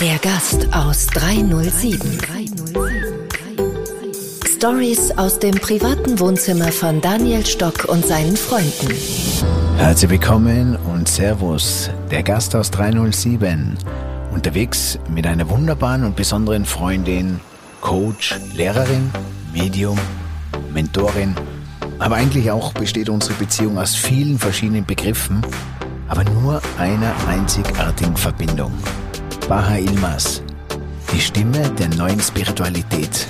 Der Gast aus 307. Stories aus dem privaten Wohnzimmer von Daniel Stock und seinen Freunden. Herzlich willkommen und Servus, der Gast aus 307. Unterwegs mit einer wunderbaren und besonderen Freundin, Coach, Lehrerin, Medium, Mentorin. Aber eigentlich auch besteht unsere Beziehung aus vielen verschiedenen Begriffen, aber nur einer einzigartigen Verbindung. Baha Ilmas, die Stimme der neuen Spiritualität.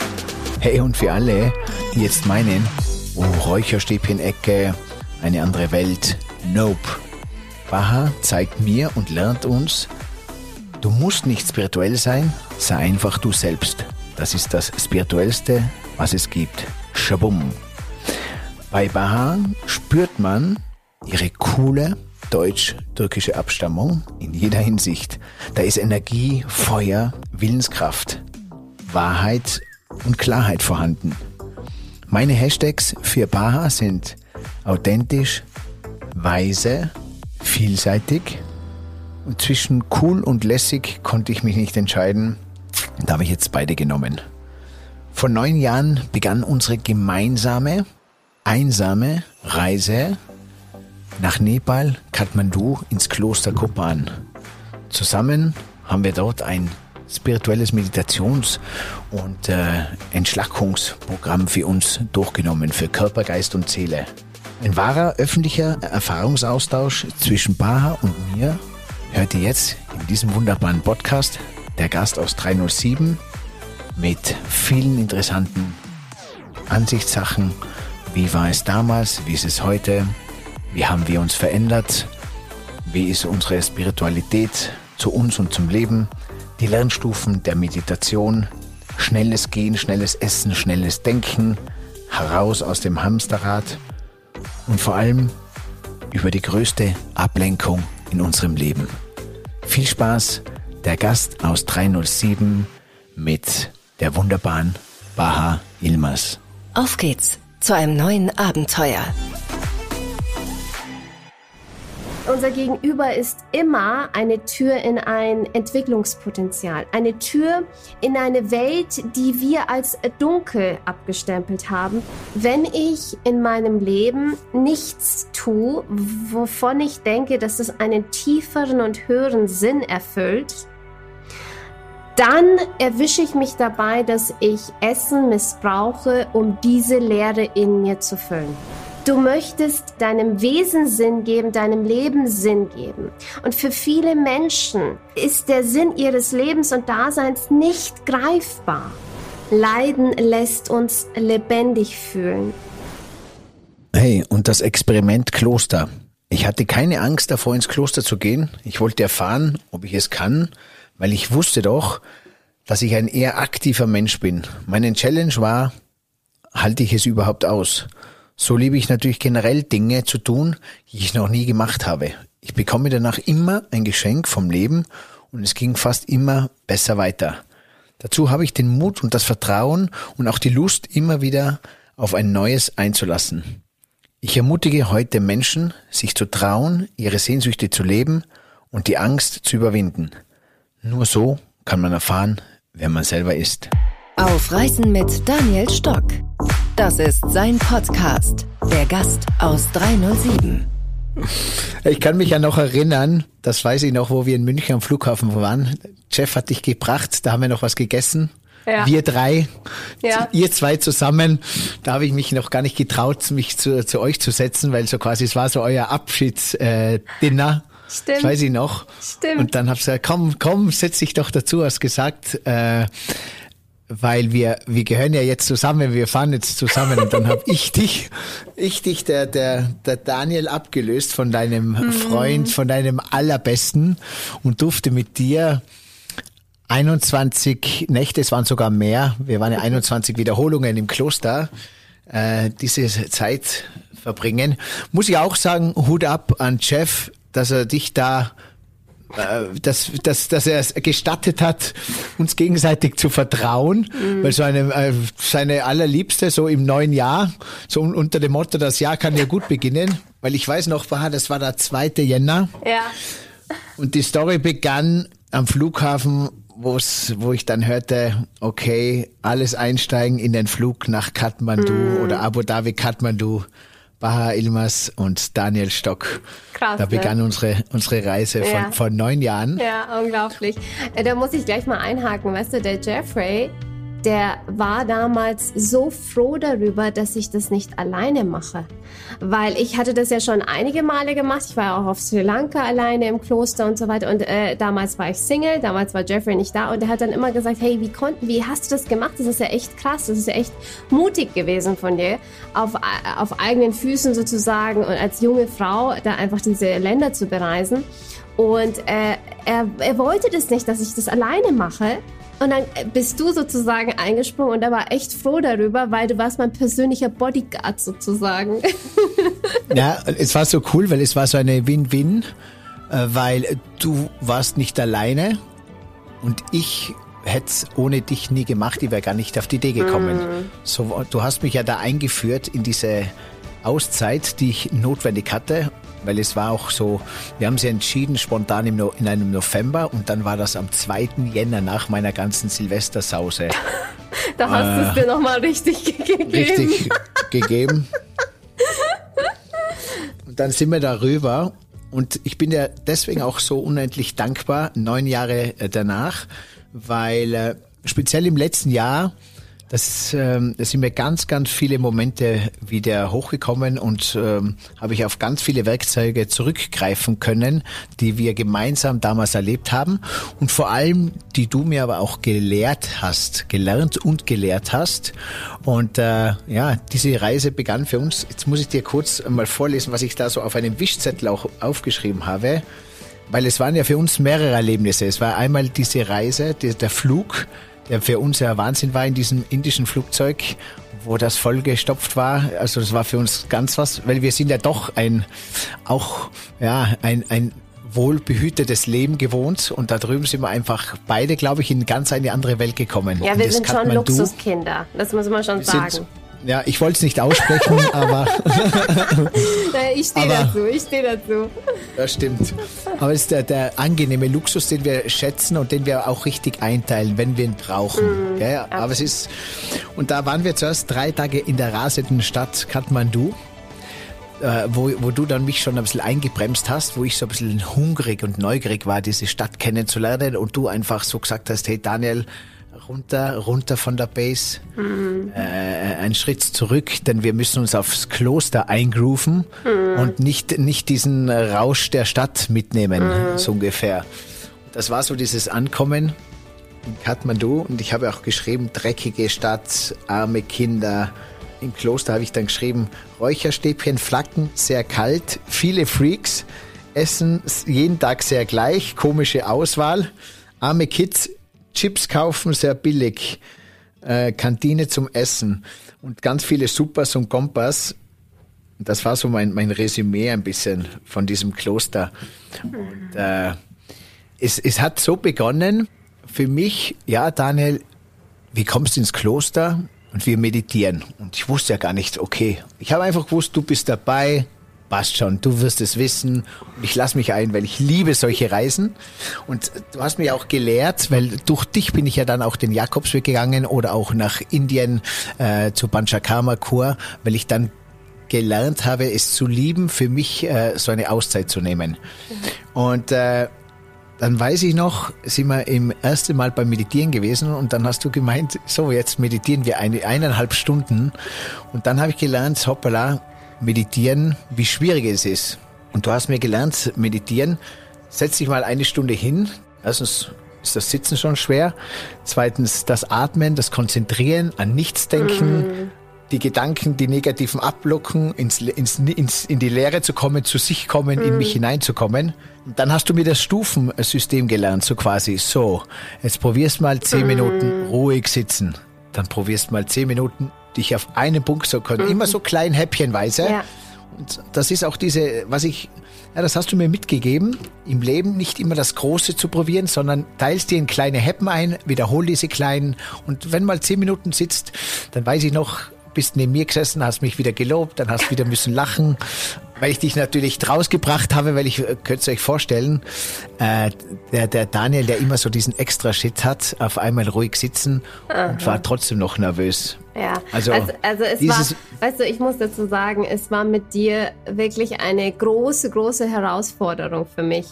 Hey, und für alle, die jetzt meinen, oh, Räucherstäbchen-Ecke, eine andere Welt, nope. Baha zeigt mir und lernt uns, du musst nicht spirituell sein, sei einfach du selbst. Das ist das Spirituellste, was es gibt. Shabum. Bei Baha spürt man ihre coole deutsch-türkische Abstammung in jeder Hinsicht. Da ist Energie, Feuer, Willenskraft, Wahrheit und Klarheit vorhanden. Meine Hashtags für Baha sind authentisch, weise, vielseitig und zwischen cool und lässig konnte ich mich nicht entscheiden. Da habe ich jetzt beide genommen. Vor neun Jahren begann unsere gemeinsame, einsame Reise nach Nepal, Kathmandu, ins Kloster Kopan. Zusammen haben wir dort ein spirituelles Meditations- und äh, Entschlackungsprogramm für uns durchgenommen, für Körper, Geist und Seele. Ein wahrer öffentlicher Erfahrungsaustausch zwischen Baha und mir hört ihr jetzt in diesem wunderbaren Podcast. Der Gast aus 307 mit vielen interessanten Ansichtssachen. Wie war es damals? Wie ist es heute? Wie haben wir uns verändert? Wie ist unsere Spiritualität zu uns und zum Leben? Die Lernstufen der Meditation, schnelles Gehen, schnelles Essen, schnelles Denken, heraus aus dem Hamsterrad und vor allem über die größte Ablenkung in unserem Leben. Viel Spaß, der Gast aus 307 mit der wunderbaren Baha Ilmas. Auf geht's zu einem neuen Abenteuer. Unser Gegenüber ist immer eine Tür in ein Entwicklungspotenzial, eine Tür in eine Welt, die wir als dunkel abgestempelt haben. Wenn ich in meinem Leben nichts tue, wovon ich denke, dass es einen tieferen und höheren Sinn erfüllt, dann erwische ich mich dabei, dass ich Essen missbrauche, um diese Leere in mir zu füllen. Du möchtest deinem Wesen Sinn geben, deinem Leben Sinn geben. Und für viele Menschen ist der Sinn ihres Lebens und Daseins nicht greifbar. Leiden lässt uns lebendig fühlen. Hey, und das Experiment Kloster. Ich hatte keine Angst davor, ins Kloster zu gehen. Ich wollte erfahren, ob ich es kann, weil ich wusste doch, dass ich ein eher aktiver Mensch bin. Meine Challenge war, halte ich es überhaupt aus? So liebe ich natürlich generell Dinge zu tun, die ich noch nie gemacht habe. Ich bekomme danach immer ein Geschenk vom Leben und es ging fast immer besser weiter. Dazu habe ich den Mut und das Vertrauen und auch die Lust, immer wieder auf ein Neues einzulassen. Ich ermutige heute Menschen, sich zu trauen, ihre Sehnsüchte zu leben und die Angst zu überwinden. Nur so kann man erfahren, wer man selber ist. Auf Reisen mit Daniel Stock. Das ist sein Podcast. Der Gast aus 307. Ich kann mich ja noch erinnern, das weiß ich noch, wo wir in München am Flughafen waren. Jeff hat dich gebracht, da haben wir noch was gegessen. Ja. Wir drei, ja. ihr zwei zusammen, da habe ich mich noch gar nicht getraut, mich zu, zu euch zu setzen, weil so quasi es war so euer Abschiedsdinner. Stimmt. Das weiß ich noch. Stimmt. Und dann hab's gesagt, komm, komm, setz dich doch dazu, hast gesagt, äh, weil wir wir gehören ja jetzt zusammen, wir fahren jetzt zusammen und dann habe ich dich ich dich der der der Daniel abgelöst von deinem mhm. Freund, von deinem allerbesten und durfte mit dir 21 Nächte, es waren sogar mehr, wir waren ja 21 Wiederholungen im Kloster, äh, diese Zeit verbringen. Muss ich auch sagen, Hut ab an Jeff, dass er dich da äh, dass, dass, dass er es gestattet hat, uns gegenseitig zu vertrauen, mhm. weil so eine, äh, seine allerliebste so im neuen Jahr, so unter dem Motto, das Jahr kann ja gut beginnen, weil ich weiß noch, das war der 2. Jänner. Ja. Und die Story begann am Flughafen, wo's, wo ich dann hörte, okay, alles einsteigen in den Flug nach Kathmandu mm. oder Abu Dhabi Kathmandu. Baha Ilmas und Daniel Stock. Krass. Da begann ne? unsere, unsere Reise von, ja. von neun Jahren. Ja, unglaublich. Äh, da muss ich gleich mal einhaken. Weißt du, der Jeffrey, der war damals so froh darüber, dass ich das nicht alleine mache. Weil ich hatte das ja schon einige Male gemacht. Ich war auch auf Sri Lanka alleine im Kloster und so weiter. Und äh, damals war ich Single, damals war Jeffrey nicht da. Und er hat dann immer gesagt, hey, wie, konnten, wie hast du das gemacht? Das ist ja echt krass. Das ist ja echt mutig gewesen von dir, auf, auf eigenen Füßen sozusagen und als junge Frau da einfach diese Länder zu bereisen. Und äh, er, er wollte das nicht, dass ich das alleine mache. Und dann bist du sozusagen eingesprungen und er war echt froh darüber, weil du warst mein persönlicher Bodyguard sozusagen. Ja, es war so cool, weil es war so eine Win-Win, äh, weil du warst nicht alleine und ich hätte es ohne dich nie gemacht, ich wäre gar nicht auf die Idee gekommen. Mm. So, du hast mich ja da eingeführt in diese Auszeit, die ich notwendig hatte weil es war auch so, wir haben sie entschieden spontan im no in einem November und dann war das am 2. Jänner nach meiner ganzen Silvestersause. da hast äh, du es dir nochmal richtig gegeben. Richtig gegeben. Und dann sind wir darüber und ich bin ja deswegen auch so unendlich dankbar, neun Jahre äh, danach, weil äh, speziell im letzten Jahr das, ähm, das sind mir ganz, ganz viele Momente wieder hochgekommen und ähm, habe ich auf ganz viele Werkzeuge zurückgreifen können, die wir gemeinsam damals erlebt haben und vor allem, die du mir aber auch gelehrt hast, gelernt und gelehrt hast. Und äh, ja, diese Reise begann für uns. Jetzt muss ich dir kurz mal vorlesen, was ich da so auf einem Wischzettel auch aufgeschrieben habe weil es waren ja für uns mehrere Erlebnisse. Es war einmal diese Reise, der Flug der für uns ja Wahnsinn war in diesem indischen Flugzeug, wo das vollgestopft war. Also das war für uns ganz was, weil wir sind ja doch ein, auch, ja, ein, ein wohlbehütetes Leben gewohnt und da drüben sind wir einfach beide, glaube ich, in ganz eine andere Welt gekommen. Ja, wir sind schon Luxuskinder, das muss man schon sagen. Ja, ich wollte es nicht aussprechen, aber. ich stehe dazu, ich stehe dazu. Das stimmt. Aber es ist der, der, angenehme Luxus, den wir schätzen und den wir auch richtig einteilen, wenn wir ihn brauchen. Mhm, ja, aber es ist. Und da waren wir zuerst drei Tage in der rasenden Stadt Kathmandu. Äh, wo, wo du dann mich schon ein bisschen eingebremst hast, wo ich so ein bisschen hungrig und neugierig war, diese Stadt kennenzulernen und du einfach so gesagt hast, hey Daniel, runter, runter von der Base, mhm. äh, einen Schritt zurück, denn wir müssen uns aufs Kloster eingrooven mhm. und nicht, nicht diesen Rausch der Stadt mitnehmen, mhm. so ungefähr. Das war so dieses Ankommen in Kathmandu und ich habe auch geschrieben, dreckige Stadt, arme Kinder. Im Kloster habe ich dann geschrieben, Räucherstäbchen, Flaggen, sehr kalt, viele Freaks, Essen jeden Tag sehr gleich, komische Auswahl, arme Kids, Chips kaufen, sehr billig. Äh, Kantine zum Essen und ganz viele Supers und Kompas. Das war so mein, mein Resümee ein bisschen von diesem Kloster. Und äh, es, es hat so begonnen für mich, ja, Daniel, wie kommst du ins Kloster? Und wir meditieren. Und ich wusste ja gar nicht, okay. Ich habe einfach gewusst, du bist dabei, passt schon, du wirst es wissen und ich lasse mich ein, weil ich liebe solche Reisen. Und du hast mir auch gelehrt, weil durch dich bin ich ja dann auch den Jakobsweg gegangen oder auch nach Indien äh, zu Panchakarma Kur, weil ich dann gelernt habe, es zu lieben, für mich äh, so eine Auszeit zu nehmen. Mhm. Und äh, dann weiß ich noch, sind wir im ersten Mal beim Meditieren gewesen und dann hast du gemeint, so jetzt meditieren wir eine, eineinhalb Stunden und dann habe ich gelernt, hoppala, meditieren, wie schwierig es ist. Und du hast mir gelernt, meditieren, setz dich mal eine Stunde hin. Erstens ist das Sitzen schon schwer. Zweitens das Atmen, das Konzentrieren, an nichts denken, mm. die Gedanken, die negativen ablocken, ins, ins, ins, in die Leere zu kommen, zu sich kommen, mm. in mich hineinzukommen. Dann hast du mir das Stufensystem gelernt, so quasi. So, jetzt probierst mal zehn mm. Minuten ruhig sitzen. Dann probierst mal zehn Minuten dich auf einen Punkt zu können. Mhm. Immer so klein häppchenweise. Ja. Und das ist auch diese, was ich, ja, das hast du mir mitgegeben, im Leben nicht immer das Große zu probieren, sondern teilst dir in kleine Heppen ein, wiederhol diese kleinen und wenn mal zehn Minuten sitzt, dann weiß ich noch, bist neben mir gesessen, hast mich wieder gelobt, dann hast wieder müssen lachen, weil ich dich natürlich rausgebracht habe, weil ich, äh, könnt ihr euch vorstellen, äh, der, der Daniel, der immer so diesen extra Shit hat, auf einmal ruhig sitzen Aha. und war trotzdem noch nervös. Ja, also, also, also es war, weißt du, ich muss dazu sagen, es war mit dir wirklich eine große, große Herausforderung für mich,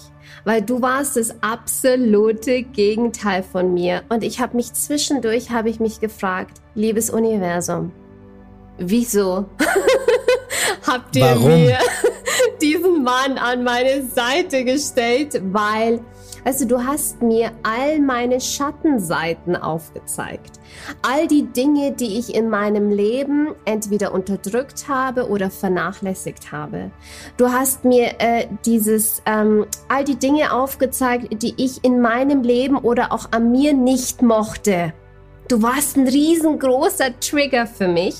weil du warst das absolute Gegenteil von mir und ich habe mich zwischendurch, habe ich mich gefragt, liebes Universum, wieso habt ihr Warum? mir diesen Mann an meine Seite gestellt? Weil, also du hast mir all meine Schattenseiten aufgezeigt. All die Dinge, die ich in meinem Leben entweder unterdrückt habe oder vernachlässigt habe. Du hast mir äh, dieses, ähm, all die Dinge aufgezeigt, die ich in meinem Leben oder auch an mir nicht mochte. Du warst ein riesengroßer Trigger für mich.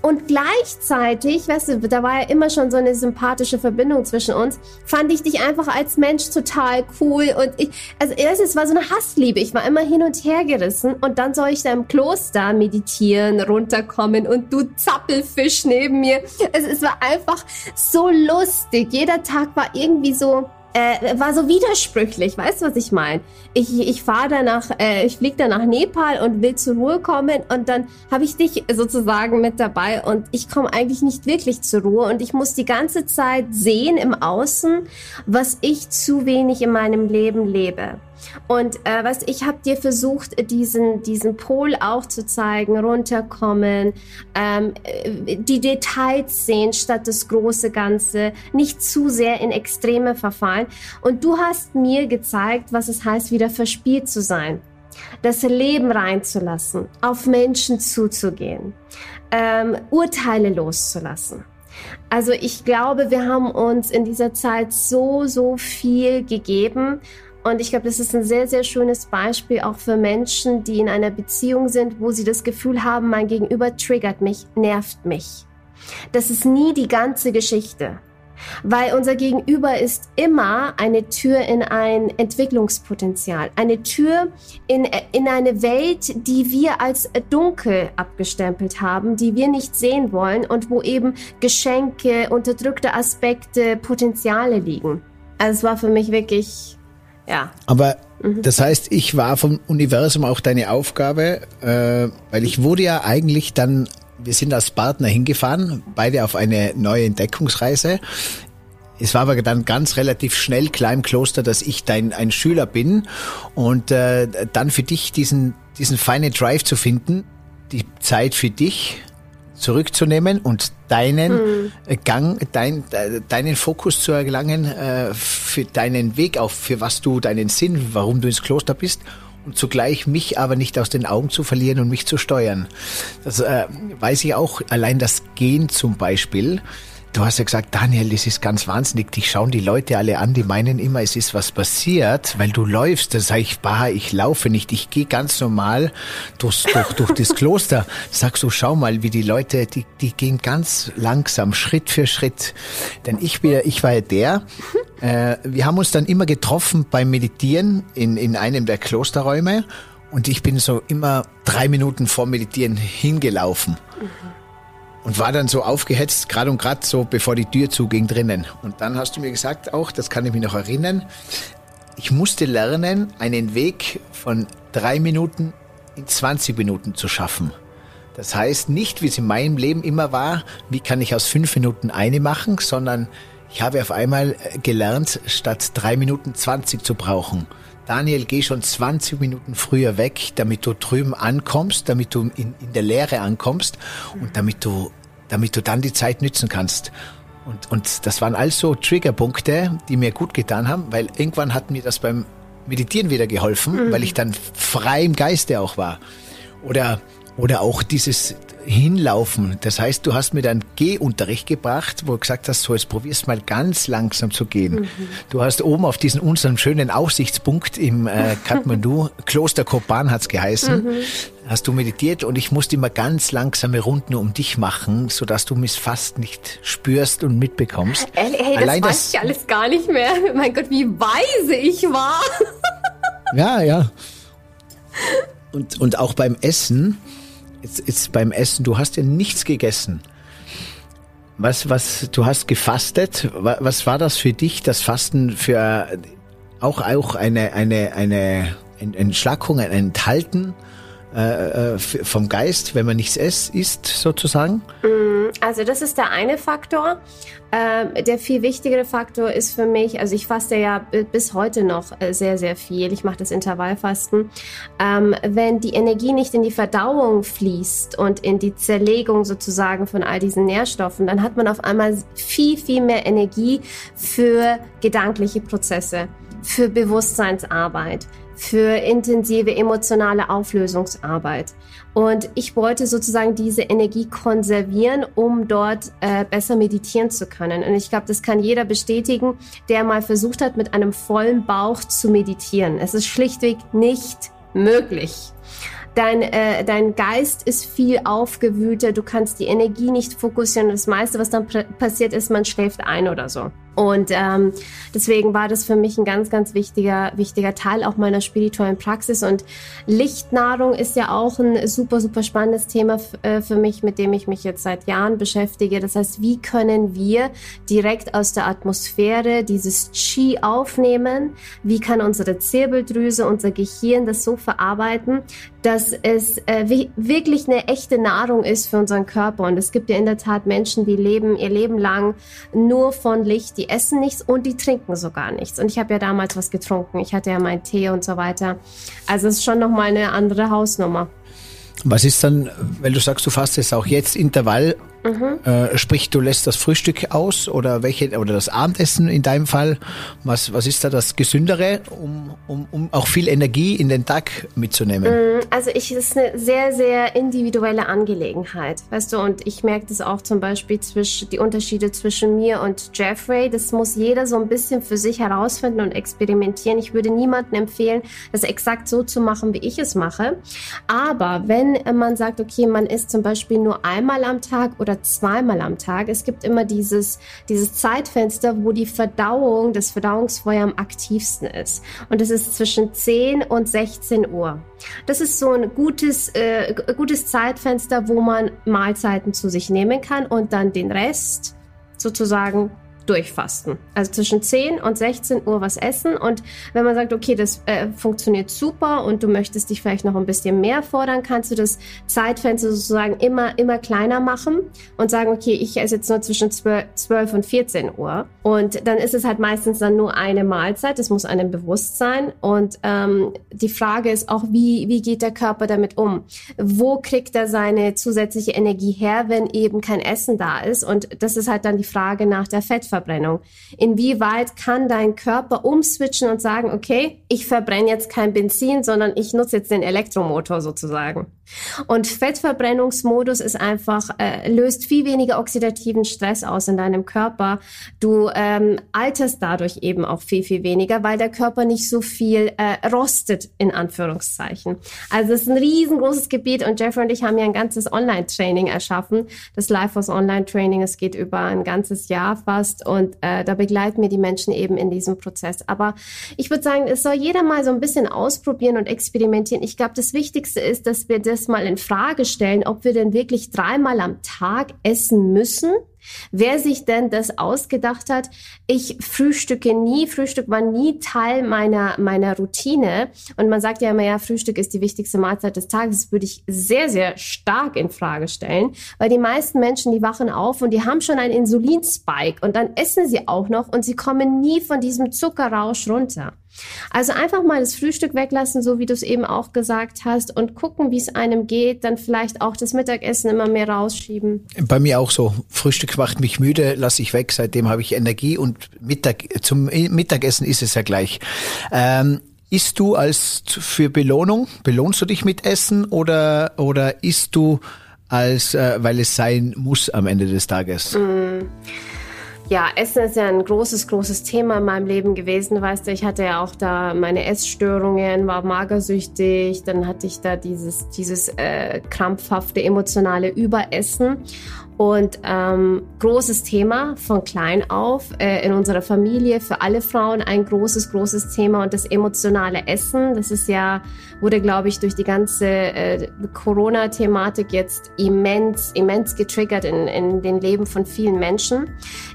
Und gleichzeitig, weißt du, da war ja immer schon so eine sympathische Verbindung zwischen uns, fand ich dich einfach als Mensch total cool. Und ich, also es war so eine Hassliebe. Ich war immer hin und her gerissen. Und dann soll ich da im Kloster meditieren, runterkommen und du Zappelfisch neben mir. Es, es war einfach so lustig. Jeder Tag war irgendwie so, äh, war so widersprüchlich, weißt du, was ich meine? Ich, ich fahre danach, äh, ich fliege dann nach Nepal und will zur Ruhe kommen und dann habe ich dich sozusagen mit dabei und ich komme eigentlich nicht wirklich zur Ruhe und ich muss die ganze Zeit sehen im Außen, was ich zu wenig in meinem Leben lebe. Und äh, was ich habe dir versucht, diesen diesen Pol auch zu zeigen, runterkommen, ähm, äh, die Details sehen statt das große Ganze, nicht zu sehr in Extreme verfallen. Und du hast mir gezeigt, was es heißt, wieder verspielt zu sein, das Leben reinzulassen, auf Menschen zuzugehen, ähm, Urteile loszulassen. Also ich glaube, wir haben uns in dieser Zeit so, so viel gegeben und ich glaube, das ist ein sehr, sehr schönes Beispiel auch für Menschen, die in einer Beziehung sind, wo sie das Gefühl haben, mein Gegenüber triggert mich, nervt mich. Das ist nie die ganze Geschichte. Weil unser Gegenüber ist immer eine Tür in ein Entwicklungspotenzial, eine Tür in, in eine Welt, die wir als dunkel abgestempelt haben, die wir nicht sehen wollen und wo eben Geschenke, unterdrückte Aspekte, Potenziale liegen. Also es war für mich wirklich ja. Aber mhm. das heißt, ich war vom Universum auch deine Aufgabe, äh, weil ich wurde ja eigentlich dann, wir sind als Partner hingefahren, beide auf eine neue Entdeckungsreise. Es war aber dann ganz relativ schnell klar im Kloster, dass ich dein ein Schüler bin und äh, dann für dich diesen diesen feinen Drive zu finden, die Zeit für dich zurückzunehmen und deinen hm. Gang, dein, deinen Fokus zu erlangen äh, für deinen Weg auf, für was du, deinen Sinn, warum du ins Kloster bist und zugleich mich aber nicht aus den Augen zu verlieren und mich zu steuern. Das äh, weiß ich auch, allein das Gehen zum Beispiel, Du hast ja gesagt, Daniel, das ist ganz wahnsinnig. Dich schauen die Leute alle an, die meinen immer, es ist was passiert, weil du läufst. Da sage ich, bah, ich laufe nicht. Ich gehe ganz normal durchs, durch, durch das Kloster. Sagst du, schau mal, wie die Leute, die, die gehen ganz langsam, Schritt für Schritt. Denn ich, bin, ich war ja der, äh, wir haben uns dann immer getroffen beim Meditieren in, in einem der Klosterräume. Und ich bin so immer drei Minuten vor Meditieren hingelaufen. Mhm und war dann so aufgehetzt, gerade und gerade so, bevor die Tür zuging drinnen. Und dann hast du mir gesagt, auch, das kann ich mich noch erinnern, ich musste lernen, einen Weg von drei Minuten in 20 Minuten zu schaffen. Das heißt nicht, wie es in meinem Leben immer war, wie kann ich aus fünf Minuten eine machen, sondern ich habe auf einmal gelernt, statt drei Minuten 20 zu brauchen. Daniel, geh schon 20 Minuten früher weg, damit du drüben ankommst, damit du in, in der Lehre ankommst und damit du, damit du dann die Zeit nützen kannst. Und, und das waren also Triggerpunkte, die mir gut getan haben, weil irgendwann hat mir das beim Meditieren wieder geholfen, mhm. weil ich dann frei im Geiste auch war. Oder, oder auch dieses, hinlaufen. Das heißt, du hast mir dann Gehunterricht gebracht, wo du gesagt hast, so jetzt probierst mal ganz langsam zu gehen. Mhm. Du hast oben auf diesen unseren schönen Aussichtspunkt im äh, Kathmandu, Kloster Kopan hat's geheißen, mhm. hast du meditiert und ich musste immer ganz langsame Runden um dich machen, sodass du mich fast nicht spürst und mitbekommst. Hey, hey das Allein weiß das, ich alles gar nicht mehr. Mein Gott, wie weise ich war. Ja, ja. Und, und auch beim Essen, jetzt, jetzt beim Essen, du hast ja nichts gegessen. Was, was, du hast gefastet. Was war das für dich, das Fasten für auch, auch eine, eine, eine Entschlackung, ein Enthalten? Äh, äh vom Geist, wenn man nichts isst, sozusagen? Mm, also das ist der eine Faktor. Ähm, der viel wichtigere Faktor ist für mich, also ich faste ja bis heute noch äh, sehr, sehr viel. Ich mache das Intervallfasten. Ähm, wenn die Energie nicht in die Verdauung fließt und in die Zerlegung sozusagen von all diesen Nährstoffen, dann hat man auf einmal viel, viel mehr Energie für gedankliche Prozesse, für Bewusstseinsarbeit, für intensive emotionale Auflösungsarbeit. Und ich wollte sozusagen diese Energie konservieren, um dort äh, besser meditieren zu können. Und ich glaube, das kann jeder bestätigen, der mal versucht hat, mit einem vollen Bauch zu meditieren. Es ist schlichtweg nicht möglich. Dein, äh, dein Geist ist viel aufgewühlter, du kannst die Energie nicht fokussieren. Das meiste, was dann passiert, ist, man schläft ein oder so. Und ähm, deswegen war das für mich ein ganz, ganz wichtiger, wichtiger Teil auch meiner spirituellen Praxis. Und Lichtnahrung ist ja auch ein super, super spannendes Thema äh, für mich, mit dem ich mich jetzt seit Jahren beschäftige. Das heißt, wie können wir direkt aus der Atmosphäre dieses Qi aufnehmen? Wie kann unsere Zirbeldrüse, unser Gehirn das so verarbeiten, dass es äh, wirklich eine echte Nahrung ist für unseren Körper? Und es gibt ja in der Tat Menschen, die leben ihr Leben lang nur von Licht die essen nichts und die trinken sogar nichts. Und ich habe ja damals was getrunken. Ich hatte ja meinen Tee und so weiter. Also es ist schon nochmal eine andere Hausnummer. Was ist dann, weil du sagst, du fastest auch jetzt Intervall, Mhm. Äh, sprich, du lässt das Frühstück aus oder welche oder das Abendessen in deinem Fall. Was, was ist da das Gesündere, um, um, um auch viel Energie in den Tag mitzunehmen? Mhm, also ich ist eine sehr, sehr individuelle Angelegenheit. Weißt du, und ich merke das auch zum Beispiel zwischen die Unterschiede zwischen mir und Jeffrey. Das muss jeder so ein bisschen für sich herausfinden und experimentieren. Ich würde niemandem empfehlen, das exakt so zu machen, wie ich es mache. Aber wenn man sagt, okay, man isst zum Beispiel nur einmal am Tag oder oder zweimal am Tag. Es gibt immer dieses, dieses Zeitfenster, wo die Verdauung, das Verdauungsfeuer am aktivsten ist. Und das ist zwischen 10 und 16 Uhr. Das ist so ein gutes, äh, gutes Zeitfenster, wo man Mahlzeiten zu sich nehmen kann und dann den Rest sozusagen durchfasten. Also zwischen 10 und 16 Uhr was essen. Und wenn man sagt, okay, das äh, funktioniert super und du möchtest dich vielleicht noch ein bisschen mehr fordern, kannst du das Zeitfenster sozusagen immer, immer kleiner machen und sagen, okay, ich esse jetzt nur zwischen 12 und 14 Uhr. Und dann ist es halt meistens dann nur eine Mahlzeit. Das muss einem bewusst sein. Und ähm, die Frage ist auch, wie, wie geht der Körper damit um? Wo kriegt er seine zusätzliche Energie her, wenn eben kein Essen da ist? Und das ist halt dann die Frage nach der Fettverbrennung. Fettverbrennung. Inwieweit kann dein Körper umswitchen und sagen, okay, ich verbrenne jetzt kein Benzin, sondern ich nutze jetzt den Elektromotor sozusagen. Und Fettverbrennungsmodus ist einfach, äh, löst viel weniger oxidativen Stress aus in deinem Körper. Du ähm, alterst dadurch eben auch viel, viel weniger, weil der Körper nicht so viel äh, rostet, in Anführungszeichen. Also es ist ein riesengroßes Gebiet und Jeffrey und ich haben ja ein ganzes Online-Training erschaffen. Das Life was Online-Training, es geht über ein ganzes Jahr fast und äh, da begleiten wir die Menschen eben in diesem Prozess. Aber ich würde sagen, es soll jeder mal so ein bisschen ausprobieren und experimentieren. Ich glaube, das Wichtigste ist, dass wir das mal in Frage stellen, ob wir denn wirklich dreimal am Tag essen müssen Wer sich denn das ausgedacht hat, ich frühstücke nie, Frühstück war nie Teil meiner, meiner Routine. Und man sagt ja immer, ja, Frühstück ist die wichtigste Mahlzeit des Tages. Das würde ich sehr, sehr stark in Frage stellen, weil die meisten Menschen, die wachen auf und die haben schon einen Insulinspike und dann essen sie auch noch und sie kommen nie von diesem Zuckerrausch runter. Also einfach mal das Frühstück weglassen, so wie du es eben auch gesagt hast, und gucken, wie es einem geht. Dann vielleicht auch das Mittagessen immer mehr rausschieben. Bei mir auch so. Frühstück macht mich müde, lasse ich weg. Seitdem habe ich Energie und Mittag, zum Mittagessen ist es ja gleich. Ähm, isst du als für Belohnung? Belohnst du dich mit Essen oder, oder isst du als, äh, weil es sein muss am Ende des Tages? Mm. Ja, Essen ist ja ein großes, großes Thema in meinem Leben gewesen. Weißt du, ich hatte ja auch da meine Essstörungen, war magersüchtig, dann hatte ich da dieses, dieses äh, krampfhafte emotionale Überessen. Und ähm, großes Thema von klein auf äh, in unserer Familie, für alle Frauen ein großes, großes Thema. Und das emotionale Essen, das ist ja, wurde, glaube ich, durch die ganze äh, Corona-Thematik jetzt immens, immens getriggert in, in den Leben von vielen Menschen.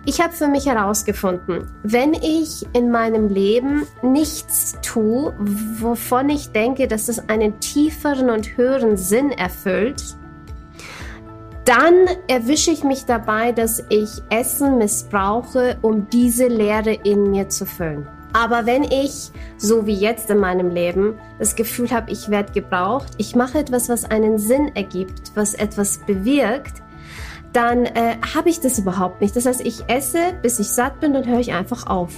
Ich habe für mich herausgefunden, wenn ich in meinem Leben nichts tue, wovon ich denke, dass es einen tieferen und höheren Sinn erfüllt, dann erwische ich mich dabei, dass ich Essen missbrauche, um diese Leere in mir zu füllen. Aber wenn ich, so wie jetzt in meinem Leben, das Gefühl habe, ich werde gebraucht, ich mache etwas, was einen Sinn ergibt, was etwas bewirkt, dann äh, habe ich das überhaupt nicht. Das heißt, ich esse, bis ich satt bin, dann höre ich einfach auf.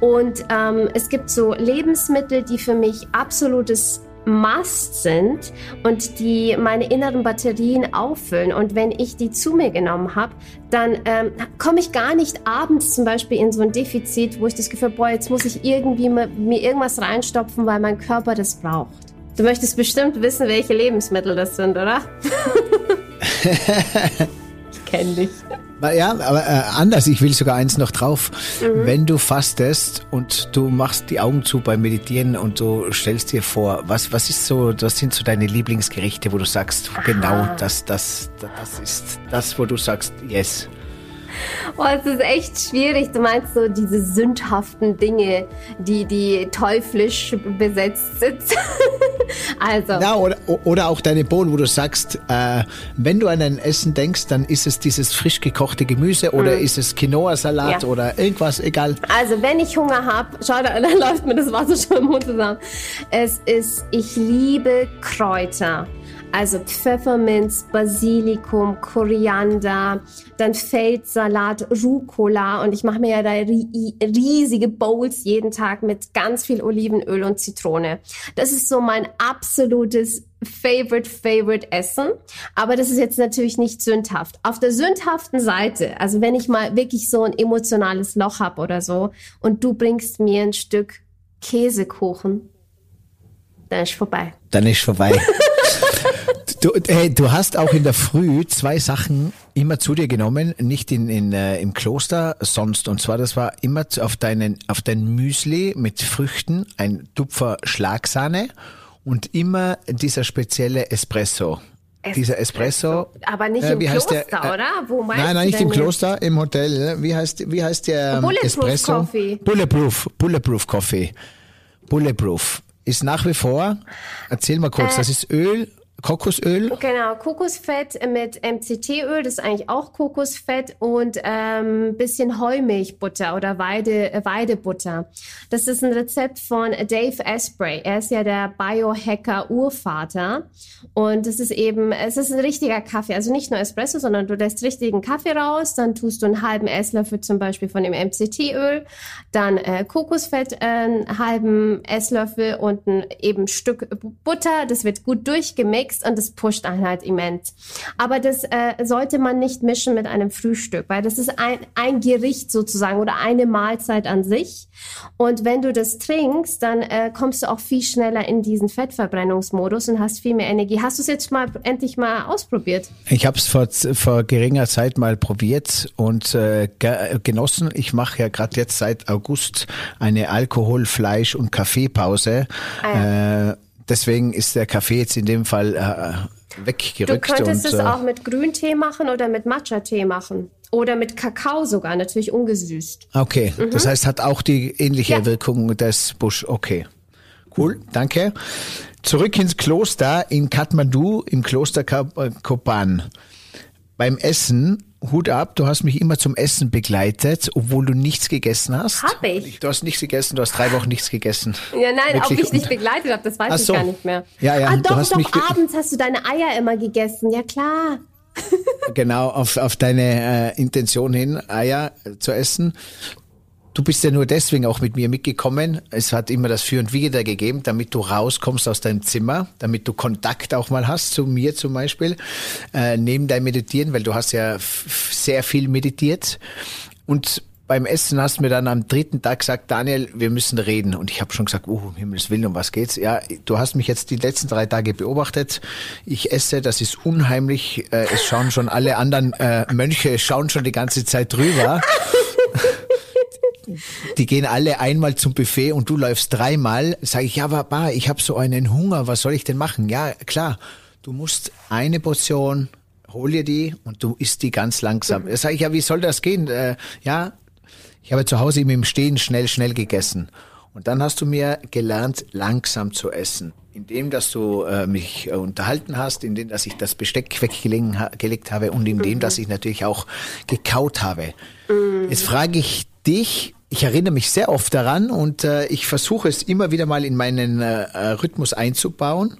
Und ähm, es gibt so Lebensmittel, die für mich absolutes Must sind und die meine inneren Batterien auffüllen. Und wenn ich die zu mir genommen habe, dann ähm, komme ich gar nicht abends zum Beispiel in so ein Defizit, wo ich das Gefühl, boah, jetzt muss ich irgendwie mir, mir irgendwas reinstopfen, weil mein Körper das braucht. Du möchtest bestimmt wissen, welche Lebensmittel das sind, oder? ich kenne dich. Ja, aber äh, anders, ich will sogar eins noch drauf. Mhm. Wenn du fastest und du machst die Augen zu beim Meditieren und du stellst dir vor, was, was ist so, was sind so deine Lieblingsgerichte, wo du sagst, genau, Aha. genau, das, das, das ist das, wo du sagst, yes. Oh, es ist echt schwierig. Du meinst so diese sündhaften Dinge, die, die teuflisch besetzt sind. also. Ja, oder, oder auch deine Bohnen, wo du sagst, äh, wenn du an ein Essen denkst, dann ist es dieses frisch gekochte Gemüse oder mm. ist es Quinoa-Salat ja. oder irgendwas, egal. Also, wenn ich Hunger habe, schau, da, dann läuft mir das Wasser schon im Mund zusammen. Es ist, ich liebe Kräuter. Also Pfefferminz, Basilikum, Koriander, dann Feldsalat, Rucola und ich mache mir ja da riesige Bowls jeden Tag mit ganz viel Olivenöl und Zitrone. Das ist so mein absolutes Favorite, Favorite Essen. Aber das ist jetzt natürlich nicht sündhaft. Auf der sündhaften Seite, also wenn ich mal wirklich so ein emotionales Loch habe oder so und du bringst mir ein Stück Käsekuchen, dann ist vorbei. Dann ist vorbei. Du, hey, du hast auch in der Früh zwei Sachen immer zu dir genommen, nicht in, in, äh, im Kloster sonst. Und zwar, das war immer auf, deinen, auf dein Müsli mit Früchten, ein Tupfer Schlagsahne und immer dieser spezielle Espresso. Es dieser Espresso. Aber nicht äh, im Kloster, der, äh, oder? Wo meinst nein, nein, nicht im Kloster, im Hotel. Wie heißt, wie heißt der Bulletproof Espresso? Coffee. Bulletproof, Bulletproof Coffee. Bulletproof. Ist nach wie vor, erzähl mal kurz, äh, das ist Öl, Kokosöl? Genau, Kokosfett mit MCT-Öl, das ist eigentlich auch Kokosfett und ähm, bisschen Heumilchbutter oder Weide, äh, Weidebutter. Das ist ein Rezept von Dave Asprey. Er ist ja der Biohacker-Urvater und es ist eben, es ist ein richtiger Kaffee, also nicht nur Espresso, sondern du lässt richtigen Kaffee raus, dann tust du einen halben Esslöffel zum Beispiel von dem MCT-Öl, dann äh, Kokosfett äh, einen halben Esslöffel und ein eben Stück Butter. Das wird gut durchgemixt wächst und das pusht einen halt immens. Aber das äh, sollte man nicht mischen mit einem Frühstück, weil das ist ein, ein Gericht sozusagen oder eine Mahlzeit an sich. Und wenn du das trinkst, dann äh, kommst du auch viel schneller in diesen Fettverbrennungsmodus und hast viel mehr Energie. Hast du es jetzt mal endlich mal ausprobiert? Ich habe es vor, vor geringer Zeit mal probiert und äh, genossen. Ich mache ja gerade jetzt seit August eine Alkohol-, Fleisch- und Kaffeepause. Ah ja. äh, deswegen ist der Kaffee jetzt in dem Fall äh, weggerückt. Du könntest und, es äh, auch mit Grüntee machen oder mit Matcha-Tee machen. Oder mit Kakao sogar, natürlich ungesüßt. Okay, mhm. das heißt, hat auch die ähnliche ja. Wirkung des Busch. Okay, cool, danke. Zurück ins Kloster in Kathmandu, im Kloster Kopan. Beim Essen Hut ab, du hast mich immer zum Essen begleitet, obwohl du nichts gegessen hast. Hab ich. Du hast nichts gegessen, du hast drei Wochen nichts gegessen. Ja, nein, Wirklich. ob ich dich begleitet habe, das weiß Ach ich gar nicht mehr. Ja, ja. Ah, doch, doch, mich abends hast du deine Eier immer gegessen, ja klar. genau, auf, auf deine äh, Intention hin, Eier zu essen. Du bist ja nur deswegen auch mit mir mitgekommen. Es hat immer das Für und Wider gegeben, damit du rauskommst aus deinem Zimmer, damit du Kontakt auch mal hast zu mir zum Beispiel, äh, neben deinem Meditieren, weil du hast ja sehr viel meditiert. Und beim Essen hast du mir dann am dritten Tag gesagt, Daniel, wir müssen reden. Und ich habe schon gesagt, oh, um Himmels Willen, um was geht's? Ja, du hast mich jetzt die letzten drei Tage beobachtet. Ich esse, das ist unheimlich. Äh, es schauen schon alle anderen äh, Mönche, schauen schon die ganze Zeit drüber. Die gehen alle einmal zum Buffet und du läufst dreimal. Sag ich, ja, aber ich habe so einen Hunger, was soll ich denn machen? Ja, klar, du musst eine Portion hol dir die und du isst die ganz langsam. Da sag ich, ja, wie soll das gehen? Äh, ja, ich habe zu Hause immer im Stehen schnell, schnell gegessen. Und dann hast du mir gelernt, langsam zu essen. Indem, dass du äh, mich äh, unterhalten hast, indem, dass ich das Besteck weggelegt habe und indem, mhm. dass ich natürlich auch gekaut habe. Mhm. Jetzt frage ich dich, ich erinnere mich sehr oft daran und äh, ich versuche es immer wieder mal in meinen äh, äh Rhythmus einzubauen.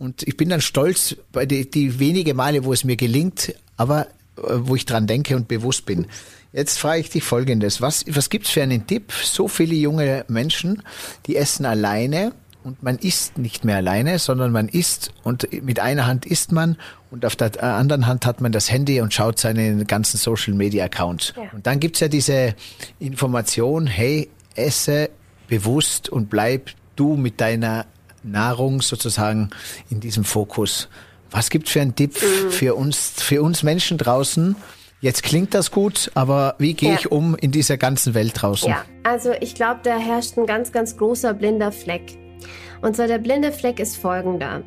Und ich bin dann stolz bei die, die wenige Male, wo es mir gelingt, aber äh, wo ich dran denke und bewusst bin. Jetzt frage ich dich Folgendes. Was, was gibt's für einen Tipp? So viele junge Menschen, die essen alleine und man isst nicht mehr alleine, sondern man isst und mit einer Hand isst man und auf der anderen Hand hat man das Handy und schaut seinen ganzen Social Media Accounts. Ja. Und dann gibt's ja diese Information, hey, esse bewusst und bleib du mit deiner Nahrung sozusagen in diesem Fokus. Was gibt's für einen Tipp mhm. für uns, für uns Menschen draußen, Jetzt klingt das gut, aber wie gehe ja. ich um in dieser ganzen Welt draußen? Ja, also ich glaube, da herrscht ein ganz, ganz großer blinder Fleck. Und zwar der blinde Fleck ist folgender.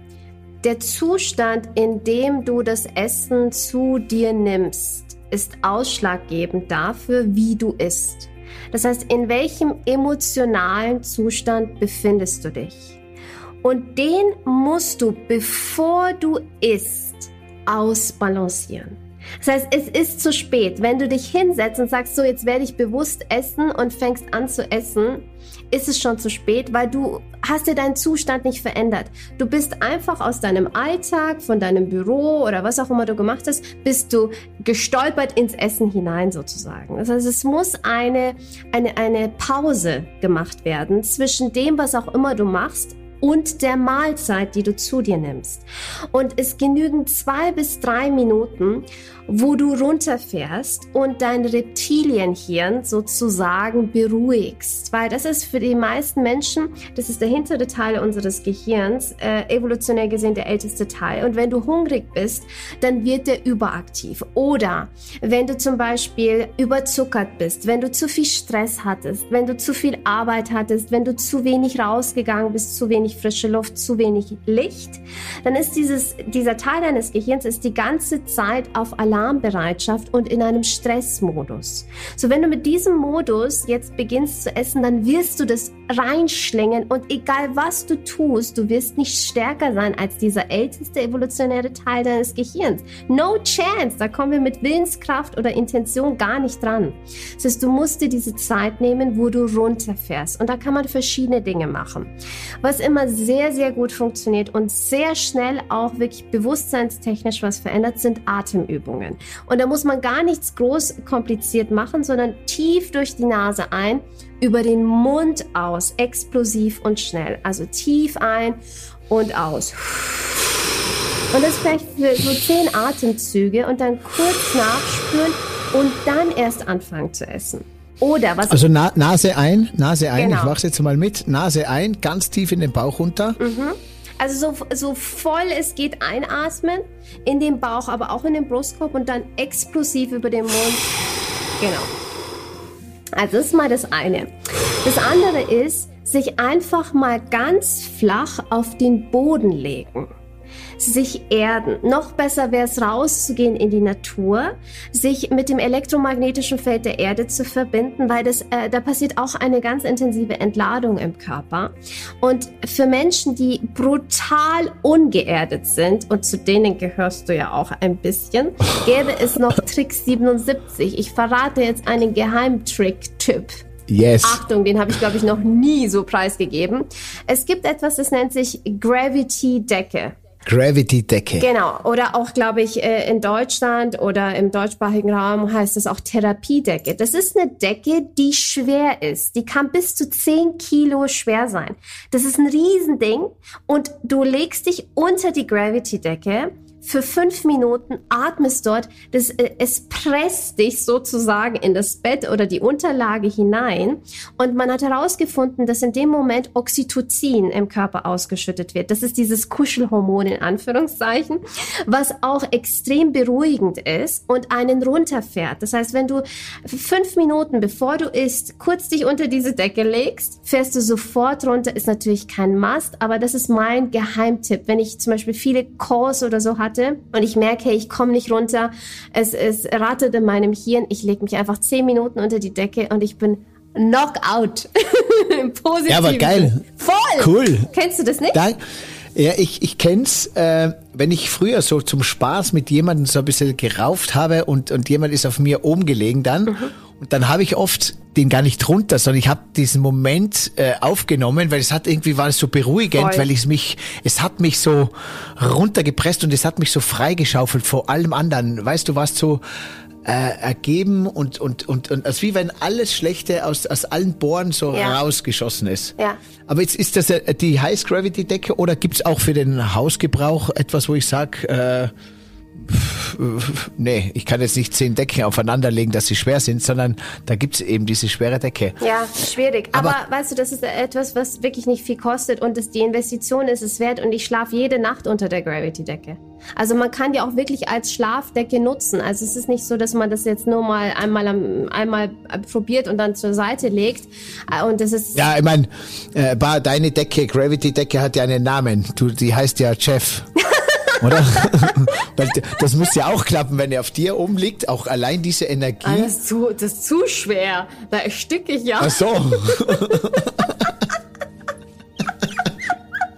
Der Zustand, in dem du das Essen zu dir nimmst, ist ausschlaggebend dafür, wie du isst. Das heißt, in welchem emotionalen Zustand befindest du dich? Und den musst du, bevor du isst, ausbalancieren. Das heißt, es ist zu spät. Wenn du dich hinsetzt und sagst, so jetzt werde ich bewusst essen und fängst an zu essen, ist es schon zu spät, weil du hast dir deinen Zustand nicht verändert. Du bist einfach aus deinem Alltag, von deinem Büro oder was auch immer du gemacht hast, bist du gestolpert ins Essen hinein sozusagen. Das heißt, es muss eine, eine, eine Pause gemacht werden zwischen dem, was auch immer du machst und der Mahlzeit, die du zu dir nimmst. Und es genügen zwei bis drei Minuten, wo du runterfährst und dein Reptilienhirn sozusagen beruhigst. Weil das ist für die meisten Menschen, das ist der hintere Teil unseres Gehirns, äh, evolutionär gesehen der älteste Teil. Und wenn du hungrig bist, dann wird der überaktiv. Oder wenn du zum Beispiel überzuckert bist, wenn du zu viel Stress hattest, wenn du zu viel Arbeit hattest, wenn du zu wenig rausgegangen bist, zu wenig frische Luft, zu wenig Licht, dann ist dieses, dieser Teil deines Gehirns ist die ganze Zeit auf Alarm Alarmbereitschaft und in einem Stressmodus. So, wenn du mit diesem Modus jetzt beginnst zu essen, dann wirst du das reinschlingen und egal was du tust, du wirst nicht stärker sein als dieser älteste evolutionäre Teil deines Gehirns. No chance, da kommen wir mit Willenskraft oder Intention gar nicht dran. Das heißt, du musst dir diese Zeit nehmen, wo du runterfährst und da kann man verschiedene Dinge machen. Was immer sehr, sehr gut funktioniert und sehr schnell auch wirklich bewusstseinstechnisch was verändert, sind Atemübungen. Und da muss man gar nichts groß kompliziert machen, sondern tief durch die Nase ein, über den Mund aus, explosiv und schnell. Also tief ein und aus. Und das vielleicht für so zehn Atemzüge und dann kurz nachspüren und dann erst anfangen zu essen. Oder was? Also Na Nase ein, Nase ein. Genau. Ich mach's jetzt mal mit. Nase ein, ganz tief in den Bauch runter. Mhm. Also so, so voll es geht einatmen, in den Bauch, aber auch in den Brustkorb und dann explosiv über den Mund. Genau. Also das ist mal das eine. Das andere ist, sich einfach mal ganz flach auf den Boden legen sich erden. Noch besser wäre es rauszugehen in die Natur, sich mit dem elektromagnetischen Feld der Erde zu verbinden, weil das, äh, da passiert auch eine ganz intensive Entladung im Körper. Und für Menschen, die brutal ungeerdet sind, und zu denen gehörst du ja auch ein bisschen, gäbe es noch Trick 77. Ich verrate jetzt einen Geheimtrick-Tipp. Yes. Achtung, den habe ich, glaube ich, noch nie so preisgegeben. Es gibt etwas, das nennt sich Gravity-Decke. Gravity-Decke. Genau. Oder auch, glaube ich, äh, in Deutschland oder im deutschsprachigen Raum heißt es auch Therapiedecke. Das ist eine Decke, die schwer ist. Die kann bis zu 10 Kilo schwer sein. Das ist ein Riesending und du legst dich unter die Gravity-Decke für fünf Minuten, atmest dort, das, äh, es presst dich sozusagen in das Bett oder die Unterlage hinein. Und man hat herausgefunden, dass in dem Moment Oxytocin im Körper ausgeschüttet wird. Das ist dieses Kuschelhormon in Anführungszeichen, was auch extrem beruhigend ist und einen runterfährt. Das heißt, wenn du fünf Minuten bevor du isst, kurz dich unter diese Decke legst, fährst du sofort runter. Ist natürlich kein Must, aber das ist mein Geheimtipp. Wenn ich zum Beispiel viele Calls oder so hatte, hatte und ich merke, ich komme nicht runter, es, es rattert in meinem Hirn, ich lege mich einfach zehn Minuten unter die Decke und ich bin Knockout. Positiv. Ja, aber geil. Voll. Cool. Kennst du das nicht? Dank. Ja, ich, ich kenn's, äh, wenn ich früher so zum Spaß mit jemandem so ein bisschen gerauft habe und, und jemand ist auf mir oben gelegen dann. Mhm. Und dann habe ich oft den gar nicht runter, sondern ich habe diesen Moment äh, aufgenommen, weil es hat irgendwie war es so beruhigend, Voll. weil es mich, es hat mich so runtergepresst und es hat mich so freigeschaufelt vor allem anderen. Weißt du, warst so äh, ergeben und, und, und, und als wie wenn alles Schlechte aus, aus allen Bohren so ja. rausgeschossen ist. Ja. Aber jetzt ist das äh, die High Gravity Decke oder gibt's auch für den Hausgebrauch etwas, wo ich sag äh, nee, ich kann jetzt nicht zehn Decken aufeinanderlegen, dass sie schwer sind, sondern da gibt's eben diese schwere Decke. Ja, schwierig. Aber, Aber, weißt du, das ist etwas, was wirklich nicht viel kostet und das, die Investition ist es wert und ich schlafe jede Nacht unter der Gravity-Decke. Also man kann die auch wirklich als Schlafdecke nutzen. Also es ist nicht so, dass man das jetzt nur mal einmal, einmal probiert und dann zur Seite legt. Und das ist ja, ich meine, äh, deine Decke, Gravity-Decke hat ja einen Namen. Du, die heißt ja Jeff. Oder? das muss ja auch klappen, wenn er auf dir oben liegt, auch allein diese Energie. Ah, das, ist zu, das ist zu schwer. Da ersticke ich ja. Ach so.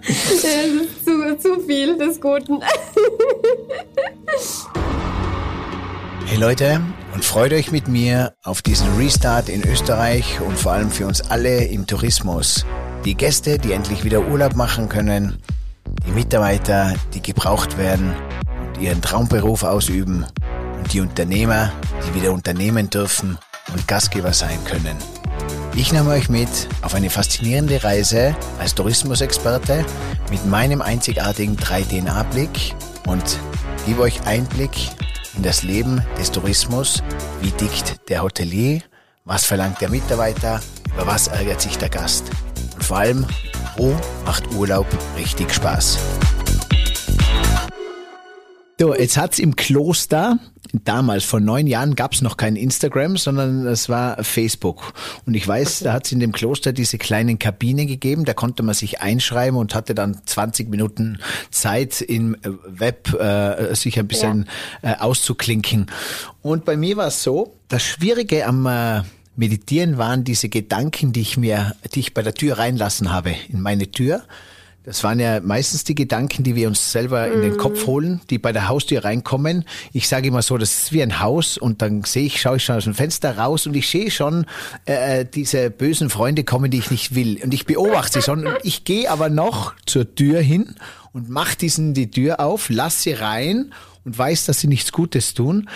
das ist zu, zu viel des Guten. Hey Leute, und freut euch mit mir auf diesen Restart in Österreich und vor allem für uns alle im Tourismus. Die Gäste, die endlich wieder Urlaub machen können die Mitarbeiter, die gebraucht werden und ihren Traumberuf ausüben und die Unternehmer, die wieder unternehmen dürfen und Gastgeber sein können. Ich nehme euch mit auf eine faszinierende Reise als Tourismusexperte mit meinem einzigartigen 3DNA-Blick und gebe euch Einblick in das Leben des Tourismus, wie dickt der Hotelier, was verlangt der Mitarbeiter, über was ärgert sich der Gast und vor allem, wo macht Urlaub richtig Spaß? So, jetzt hat's im Kloster, damals vor neun Jahren gab's noch kein Instagram, sondern es war Facebook. Und ich weiß, da hat's in dem Kloster diese kleinen Kabine gegeben, da konnte man sich einschreiben und hatte dann 20 Minuten Zeit im Web äh, sich ein bisschen ja. äh, auszuklinken. Und bei mir war es so, das Schwierige am äh, Meditieren waren diese Gedanken, die ich mir, die ich bei der Tür reinlassen habe, in meine Tür. Das waren ja meistens die Gedanken, die wir uns selber in den Kopf mhm. holen, die bei der Haustür reinkommen. Ich sage immer so, das ist wie ein Haus und dann sehe ich, schaue ich schon aus dem Fenster raus und ich sehe schon, äh, diese bösen Freunde kommen, die ich nicht will. Und ich beobachte sie schon und ich gehe aber noch zur Tür hin und mache diesen die Tür auf, lass sie rein und weiß, dass sie nichts Gutes tun.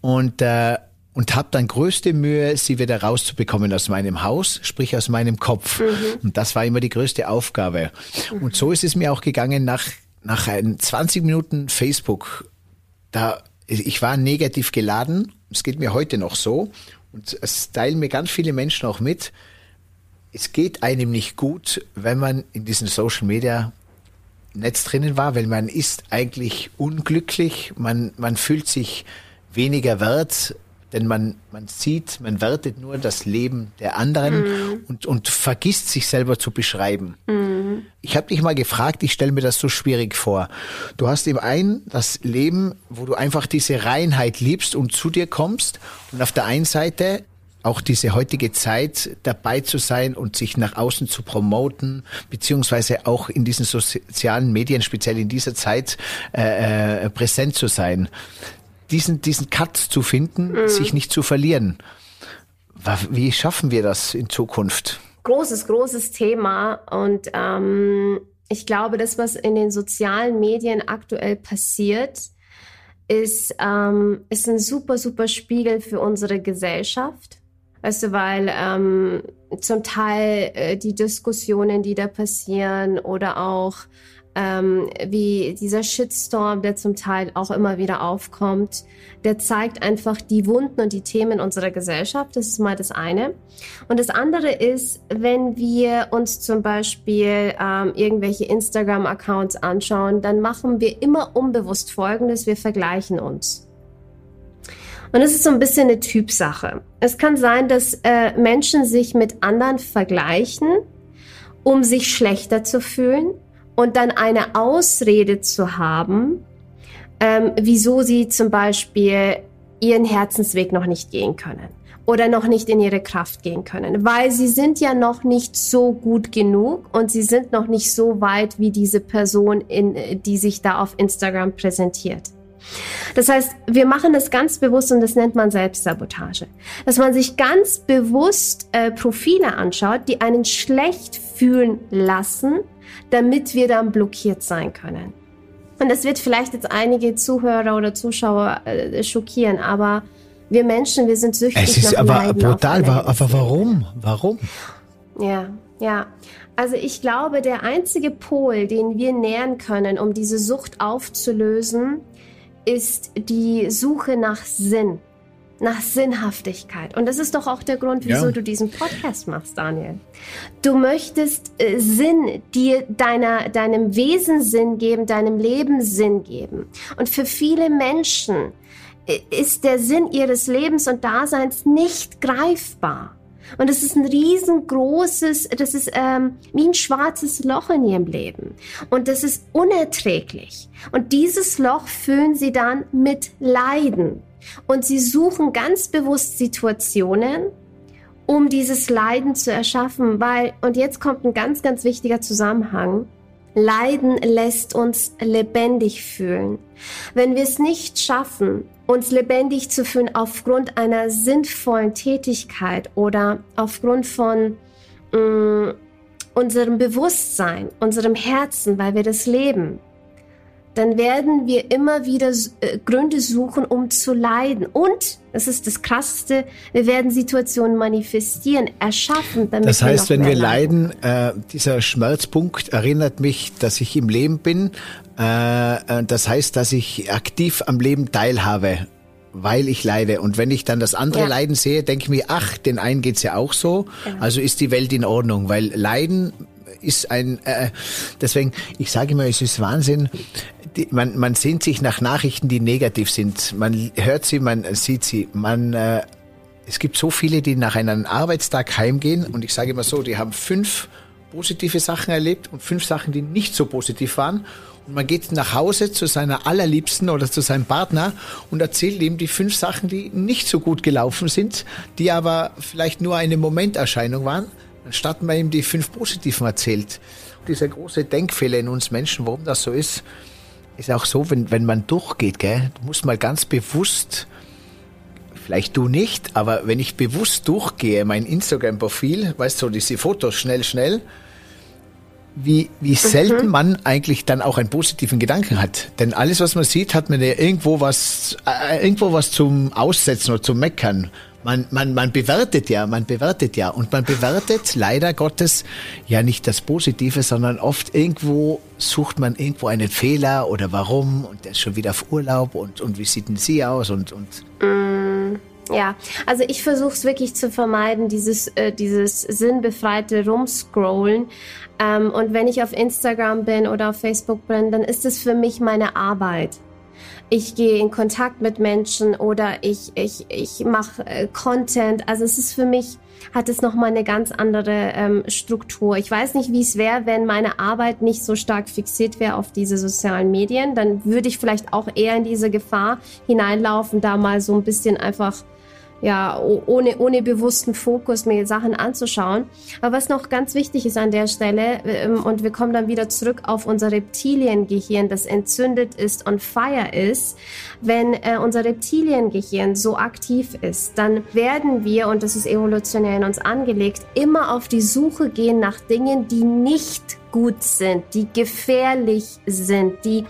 Und äh, und habe dann größte Mühe, sie wieder rauszubekommen aus meinem Haus, sprich aus meinem Kopf. Mhm. Und das war immer die größte Aufgabe. Mhm. Und so ist es mir auch gegangen nach, nach 20 Minuten Facebook. Da, ich war negativ geladen. Es geht mir heute noch so. Und es teilen mir ganz viele Menschen auch mit. Es geht einem nicht gut, wenn man in diesem Social Media Netz drinnen war, weil man ist eigentlich unglücklich. Man, man fühlt sich weniger wert denn man, man sieht, man wertet nur das Leben der anderen mhm. und, und vergisst sich selber zu beschreiben. Mhm. Ich habe dich mal gefragt, ich stelle mir das so schwierig vor. Du hast im einen das Leben, wo du einfach diese Reinheit liebst und zu dir kommst und auf der einen Seite auch diese heutige Zeit dabei zu sein und sich nach außen zu promoten, beziehungsweise auch in diesen sozialen Medien, speziell in dieser Zeit, äh, äh präsent zu sein diesen, diesen Cut zu finden, mhm. sich nicht zu verlieren. Wie schaffen wir das in Zukunft? Großes, großes Thema und ähm, ich glaube, das, was in den sozialen Medien aktuell passiert, ist, ähm, ist ein super, super Spiegel für unsere Gesellschaft. Weißt du, weil ähm, zum Teil äh, die Diskussionen, die da passieren oder auch ähm, wie dieser Shitstorm, der zum Teil auch immer wieder aufkommt, der zeigt einfach die Wunden und die Themen unserer Gesellschaft. Das ist mal das eine. Und das andere ist, wenn wir uns zum Beispiel ähm, irgendwelche Instagram-Accounts anschauen, dann machen wir immer unbewusst Folgendes, wir vergleichen uns. Und es ist so ein bisschen eine Typsache. Es kann sein, dass äh, Menschen sich mit anderen vergleichen, um sich schlechter zu fühlen und dann eine Ausrede zu haben, ähm, wieso sie zum Beispiel ihren Herzensweg noch nicht gehen können oder noch nicht in ihre Kraft gehen können, weil sie sind ja noch nicht so gut genug und sie sind noch nicht so weit wie diese Person, in, die sich da auf Instagram präsentiert. Das heißt, wir machen das ganz bewusst und das nennt man Selbstsabotage. Dass man sich ganz bewusst äh, Profile anschaut, die einen schlecht fühlen lassen, damit wir dann blockiert sein können. Und das wird vielleicht jetzt einige Zuhörer oder Zuschauer äh, schockieren, aber wir Menschen, wir sind süchtig. Es ist aber brutal, aber warum? Warum? Ja, ja. Also ich glaube, der einzige Pol, den wir nähern können, um diese Sucht aufzulösen, ist die Suche nach Sinn, nach Sinnhaftigkeit. Und das ist doch auch der Grund, wieso ja. du diesen Podcast machst, Daniel. Du möchtest äh, Sinn, dir deiner, deinem Wesen Sinn geben, deinem Leben Sinn geben. Und für viele Menschen äh, ist der Sinn ihres Lebens und Daseins nicht greifbar. Und es ist ein riesengroßes, das ist ähm, wie ein schwarzes Loch in ihrem Leben. Und das ist unerträglich. Und dieses Loch füllen sie dann mit Leiden. Und sie suchen ganz bewusst Situationen, um dieses Leiden zu erschaffen, weil, und jetzt kommt ein ganz, ganz wichtiger Zusammenhang, Leiden lässt uns lebendig fühlen. Wenn wir es nicht schaffen, uns lebendig zu fühlen aufgrund einer sinnvollen Tätigkeit oder aufgrund von mh, mm, unserem Bewusstsein, unserem Herzen, weil wir das leben, dann werden wir immer wieder äh, Gründe suchen, um zu leiden. Und, das ist das Krasseste, wir werden Situationen manifestieren, erschaffen. Damit das heißt, wir wenn wir leiden, äh, dieser Schmerzpunkt erinnert mich, dass ich im Leben bin. Äh, äh, das heißt, dass ich aktiv am Leben teilhabe weil ich leide. Und wenn ich dann das andere ja. Leiden sehe, denke ich mir, ach, den einen geht's ja auch so, genau. also ist die Welt in Ordnung, weil Leiden ist ein, äh, deswegen, ich sage immer, es ist Wahnsinn. Die, man, man sehnt sich nach Nachrichten, die negativ sind. Man hört sie, man sieht sie. Man, äh, es gibt so viele, die nach einem Arbeitstag heimgehen und ich sage immer so, die haben fünf positive Sachen erlebt und fünf Sachen, die nicht so positiv waren. Und man geht nach Hause zu seiner Allerliebsten oder zu seinem Partner und erzählt ihm die fünf Sachen, die nicht so gut gelaufen sind, die aber vielleicht nur eine Momenterscheinung waren anstatt man ihm die fünf Positiven erzählt. Dieser große Denkfehler in uns Menschen, warum das so ist, ist auch so, wenn, wenn man durchgeht, gell, du musst mal ganz bewusst, vielleicht du nicht, aber wenn ich bewusst durchgehe, mein Instagram-Profil, weißt du, diese Fotos schnell, schnell, wie, wie selten mhm. man eigentlich dann auch einen positiven Gedanken hat. Denn alles, was man sieht, hat man ja irgendwo was, äh, irgendwo was zum Aussetzen oder zum Meckern. Man, man, man bewertet ja, man bewertet ja. Und man bewertet leider Gottes ja nicht das Positive, sondern oft irgendwo sucht man irgendwo einen Fehler oder warum und der ist schon wieder auf Urlaub und, und wie sieht denn sie aus und, und mm. Ja, also ich versuche es wirklich zu vermeiden, dieses, äh, dieses sinnbefreite Rumscrollen. Ähm, und wenn ich auf Instagram bin oder auf Facebook bin, dann ist es für mich meine Arbeit ich gehe in Kontakt mit Menschen oder ich, ich, ich mache äh, Content. Also es ist für mich, hat es nochmal eine ganz andere ähm, Struktur. Ich weiß nicht, wie es wäre, wenn meine Arbeit nicht so stark fixiert wäre auf diese sozialen Medien. Dann würde ich vielleicht auch eher in diese Gefahr hineinlaufen, da mal so ein bisschen einfach ja, ohne, ohne bewussten Fokus mir Sachen anzuschauen. Aber was noch ganz wichtig ist an der Stelle, ähm, und wir kommen dann wieder zurück auf unser Reptiliengehirn, das entzündet ist und fire ist. Wenn äh, unser Reptiliengehirn so aktiv ist, dann werden wir, und das ist evolutionär in uns angelegt, immer auf die Suche gehen nach Dingen, die nicht gut sind, die gefährlich sind, die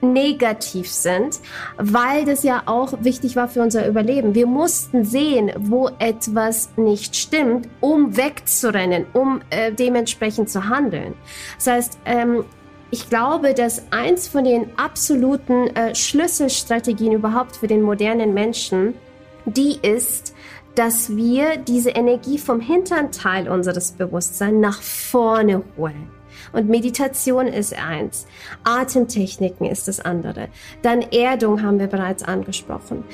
negativ sind, weil das ja auch wichtig war für unser Überleben. Wir mussten sehen, wo etwas nicht stimmt, um wegzurennen, um äh, dementsprechend zu handeln. Das heißt, ähm, ich glaube, dass eins von den absoluten äh, Schlüsselstrategien überhaupt für den modernen Menschen, die ist, dass wir diese Energie vom hinteren Teil unseres Bewusstseins nach vorne holen. Und Meditation ist eins. Atemtechniken ist das andere. Dann Erdung haben wir bereits angesprochen.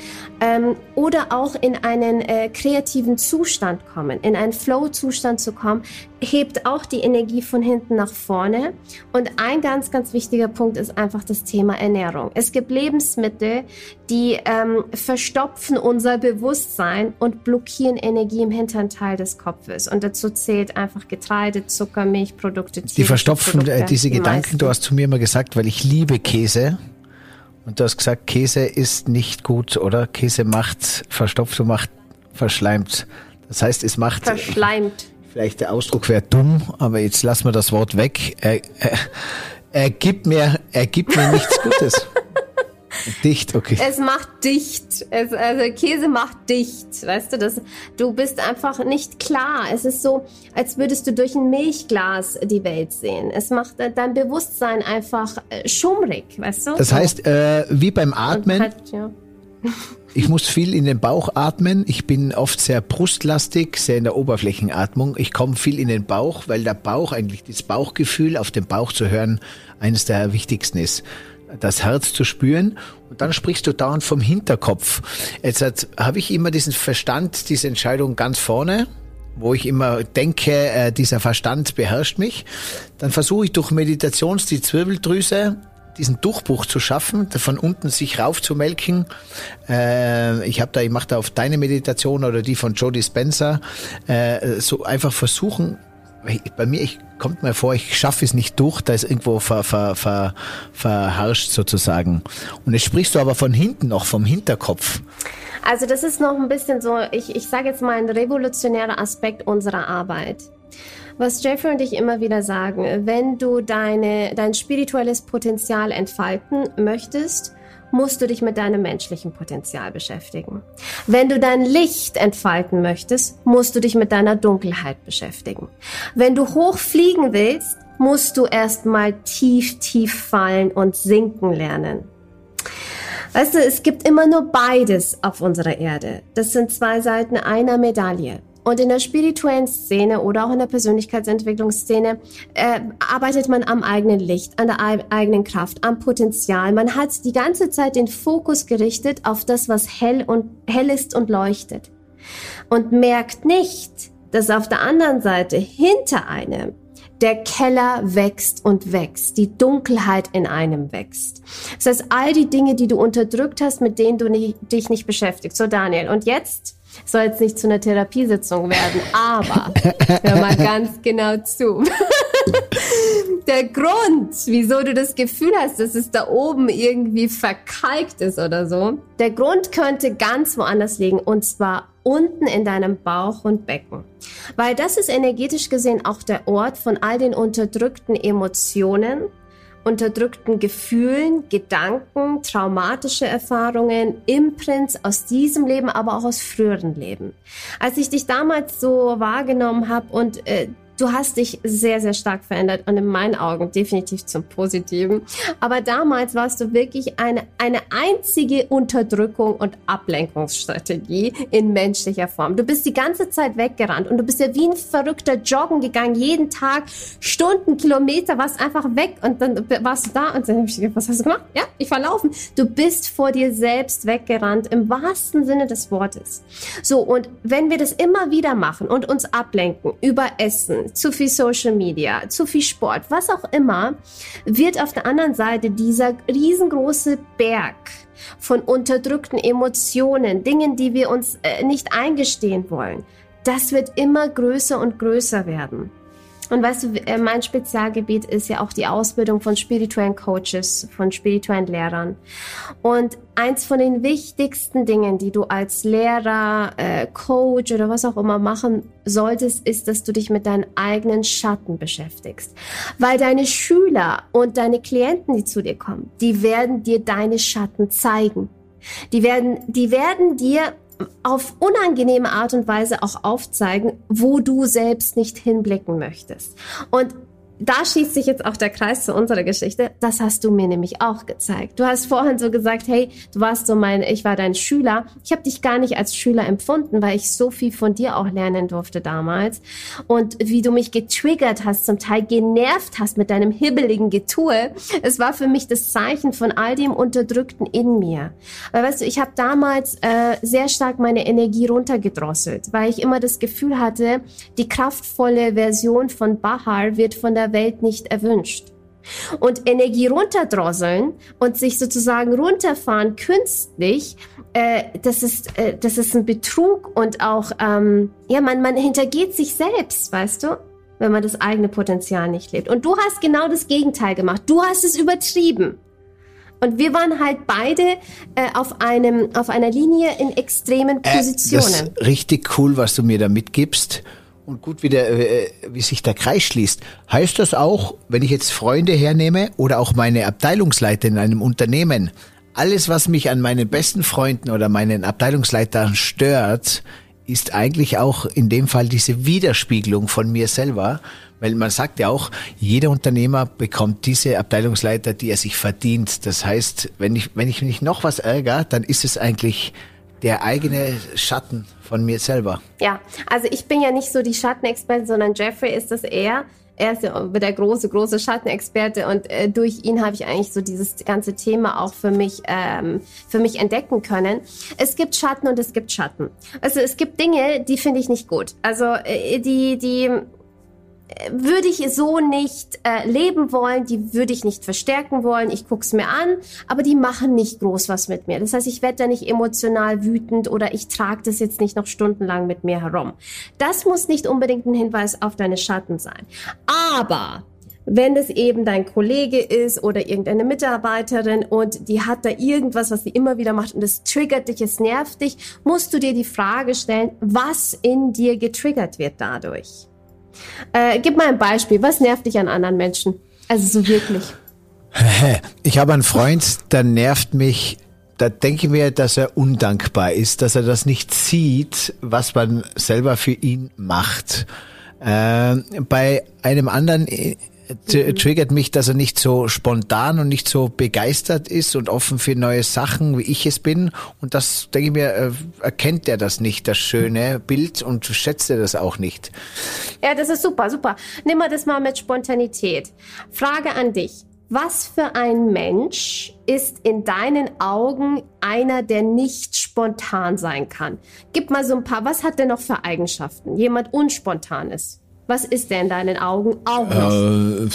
Ähm, oder auch in einen äh, kreativen Zustand kommen, in einen Flow-Zustand zu kommen, hebt auch die Energie von hinten nach vorne. Und ein ganz, ganz wichtiger Punkt ist einfach das Thema Ernährung. Es gibt Lebensmittel, die ähm, verstopfen unser Bewusstsein und blockieren Energie im hinteren Teil des Kopfes. Und dazu zählt einfach Getreide, Zucker, Milchprodukte. Die verstopfen äh, Produkte, diese die Gedanken. Meisten. Du hast zu mir immer gesagt, weil ich liebe Käse. Und du hast gesagt, Käse ist nicht gut, oder? Käse macht verstopft und macht verschleimt. Das heißt, es macht. Verschleimt. Vielleicht der Ausdruck wäre dumm, aber jetzt lassen wir das Wort weg. Er, er, er, gibt, mir, er gibt mir nichts Gutes. Dicht, okay. Es macht dicht. Es, also Käse macht dicht. Weißt du, das, du bist einfach nicht klar. Es ist so, als würdest du durch ein Milchglas die Welt sehen. Es macht dein Bewusstsein einfach äh, schummrig, weißt du? Das heißt, äh, wie beim Atmen. Halt, ja. Ich muss viel in den Bauch atmen. Ich bin oft sehr brustlastig, sehr in der Oberflächenatmung. Ich komme viel in den Bauch, weil der Bauch eigentlich das Bauchgefühl auf dem Bauch zu hören eines der wichtigsten ist das Herz zu spüren und dann sprichst du dauernd vom Hinterkopf. Jetzt habe ich immer diesen Verstand, diese Entscheidung ganz vorne, wo ich immer denke, äh, dieser Verstand beherrscht mich. Dann versuche ich durch Meditations die Zwirbeldrüse diesen Durchbruch zu schaffen, von unten sich raufzumelken. Äh, ich habe da, ich mache da auf deine Meditation oder die von Jody Spencer äh, so einfach versuchen, bei mir ich, kommt mir vor, ich schaffe es nicht durch, da ist irgendwo ver, ver, ver, verharscht sozusagen. Und jetzt sprichst du aber von hinten noch, vom Hinterkopf. Also das ist noch ein bisschen so, ich, ich sage jetzt mal ein revolutionärer Aspekt unserer Arbeit. Was Jeffrey und ich immer wieder sagen, wenn du deine, dein spirituelles Potenzial entfalten möchtest, musst du dich mit deinem menschlichen Potenzial beschäftigen. Wenn du dein Licht entfalten möchtest, musst du dich mit deiner Dunkelheit beschäftigen. Wenn du hoch fliegen willst, musst du erstmal tief, tief fallen und sinken lernen. Weißt du, es gibt immer nur beides auf unserer Erde. Das sind zwei Seiten einer Medaille. Und in der spirituellen Szene oder auch in der Persönlichkeitsentwicklungsszene äh, arbeitet man am eigenen Licht, an der eigenen Kraft, am Potenzial. Man hat die ganze Zeit den Fokus gerichtet auf das, was hell und hell ist und leuchtet. Und merkt nicht, dass auf der anderen Seite hinter einem der Keller wächst und wächst, die Dunkelheit in einem wächst. Das heißt, all die Dinge, die du unterdrückt hast, mit denen du nicht, dich nicht beschäftigst. So, Daniel, und jetzt soll jetzt nicht zu einer Therapiesitzung werden, aber hör mal ganz genau zu. Der Grund, wieso du das Gefühl hast, dass es da oben irgendwie verkalkt ist oder so, der Grund könnte ganz woanders liegen und zwar unten in deinem Bauch und Becken. Weil das ist energetisch gesehen auch der Ort von all den unterdrückten Emotionen, unterdrückten Gefühlen, Gedanken, traumatische Erfahrungen, Imprints aus diesem Leben, aber auch aus früheren Leben. Als ich dich damals so wahrgenommen habe und äh, Du hast dich sehr, sehr stark verändert und in meinen Augen definitiv zum Positiven. Aber damals warst du wirklich eine, eine einzige Unterdrückung und Ablenkungsstrategie in menschlicher Form. Du bist die ganze Zeit weggerannt und du bist ja wie ein verrückter Joggen gegangen, jeden Tag, Stunden, Kilometer, warst einfach weg und dann warst du da und dann hab ich gedacht, was hast du gemacht? Ja, ich war laufen. Du bist vor dir selbst weggerannt, im wahrsten Sinne des Wortes. So, und wenn wir das immer wieder machen und uns ablenken über Essen, zu viel Social Media, zu viel Sport, was auch immer, wird auf der anderen Seite dieser riesengroße Berg von unterdrückten Emotionen, Dingen, die wir uns äh, nicht eingestehen wollen, das wird immer größer und größer werden. Und weißt du, äh, mein Spezialgebiet ist ja auch die Ausbildung von spirituellen Coaches, von spirituellen Lehrern. Und eins von den wichtigsten Dingen, die du als Lehrer, äh, Coach oder was auch immer machen solltest, ist, dass du dich mit deinen eigenen Schatten beschäftigst. Weil deine Schüler und deine Klienten, die zu dir kommen, die werden dir deine Schatten zeigen. Die werden, die werden dir auf unangenehme Art und Weise auch aufzeigen, wo du selbst nicht hinblicken möchtest. Und da schließt sich jetzt auch der Kreis zu unserer Geschichte. Das hast du mir nämlich auch gezeigt. Du hast vorhin so gesagt, hey, du warst so mein, ich war dein Schüler. Ich habe dich gar nicht als Schüler empfunden, weil ich so viel von dir auch lernen durfte damals. Und wie du mich getriggert hast, zum Teil genervt hast mit deinem hibbeligen Getue. Es war für mich das Zeichen von all dem Unterdrückten in mir. Weil weißt du, ich habe damals äh, sehr stark meine Energie runtergedrosselt, weil ich immer das Gefühl hatte, die kraftvolle Version von Bahar wird von der Welt nicht erwünscht. Und Energie runterdrosseln und sich sozusagen runterfahren künstlich, äh, das, ist, äh, das ist ein Betrug und auch, ähm, ja, man, man hintergeht sich selbst, weißt du, wenn man das eigene Potenzial nicht lebt. Und du hast genau das Gegenteil gemacht. Du hast es übertrieben. Und wir waren halt beide äh, auf, einem, auf einer Linie in extremen Positionen. Äh, das ist richtig cool, was du mir da mitgibst und gut wie, der, äh, wie sich der Kreis schließt. Heißt das auch, wenn ich jetzt Freunde hernehme oder auch meine Abteilungsleiter in einem Unternehmen, alles, was mich an meinen besten Freunden oder meinen Abteilungsleitern stört, ist eigentlich auch in dem Fall diese Widerspiegelung von mir selber, weil man sagt ja auch, jeder Unternehmer bekommt diese Abteilungsleiter, die er sich verdient. Das heißt, wenn ich, wenn ich mich noch was ärgere, dann ist es eigentlich der eigene Schatten von mir selber. Ja, also ich bin ja nicht so die Schattenexpertin, sondern Jeffrey ist das eher. Er ist ja der große, große Schattenexperte und äh, durch ihn habe ich eigentlich so dieses ganze Thema auch für mich, ähm, für mich entdecken können. Es gibt Schatten und es gibt Schatten. Also es gibt Dinge, die finde ich nicht gut. Also äh, die, die würde ich so nicht äh, leben wollen, die würde ich nicht verstärken wollen. Ich guck's mir an, aber die machen nicht groß was mit mir. Das heißt, ich werde da nicht emotional wütend oder ich trage das jetzt nicht noch stundenlang mit mir herum. Das muss nicht unbedingt ein Hinweis auf deine Schatten sein. Aber wenn es eben dein Kollege ist oder irgendeine Mitarbeiterin und die hat da irgendwas, was sie immer wieder macht und es triggert dich, es nervt dich, musst du dir die Frage stellen, was in dir getriggert wird dadurch. Äh, gib mal ein Beispiel. Was nervt dich an anderen Menschen? Also so wirklich. Ich habe einen Freund, der nervt mich. Da denke ich mir, dass er undankbar ist, dass er das nicht sieht, was man selber für ihn macht. Äh, bei einem anderen triggert mich, dass er nicht so spontan und nicht so begeistert ist und offen für neue Sachen, wie ich es bin. Und das, denke ich mir, äh, erkennt er das nicht, das schöne Bild und schätzt er das auch nicht. Ja, das ist super, super. Nimm mal das mal mit Spontanität. Frage an dich. Was für ein Mensch ist in deinen Augen einer, der nicht spontan sein kann? Gib mal so ein paar. Was hat der noch für Eigenschaften? Jemand unspontan ist. Was ist der in deinen Augen auch noch? Äh,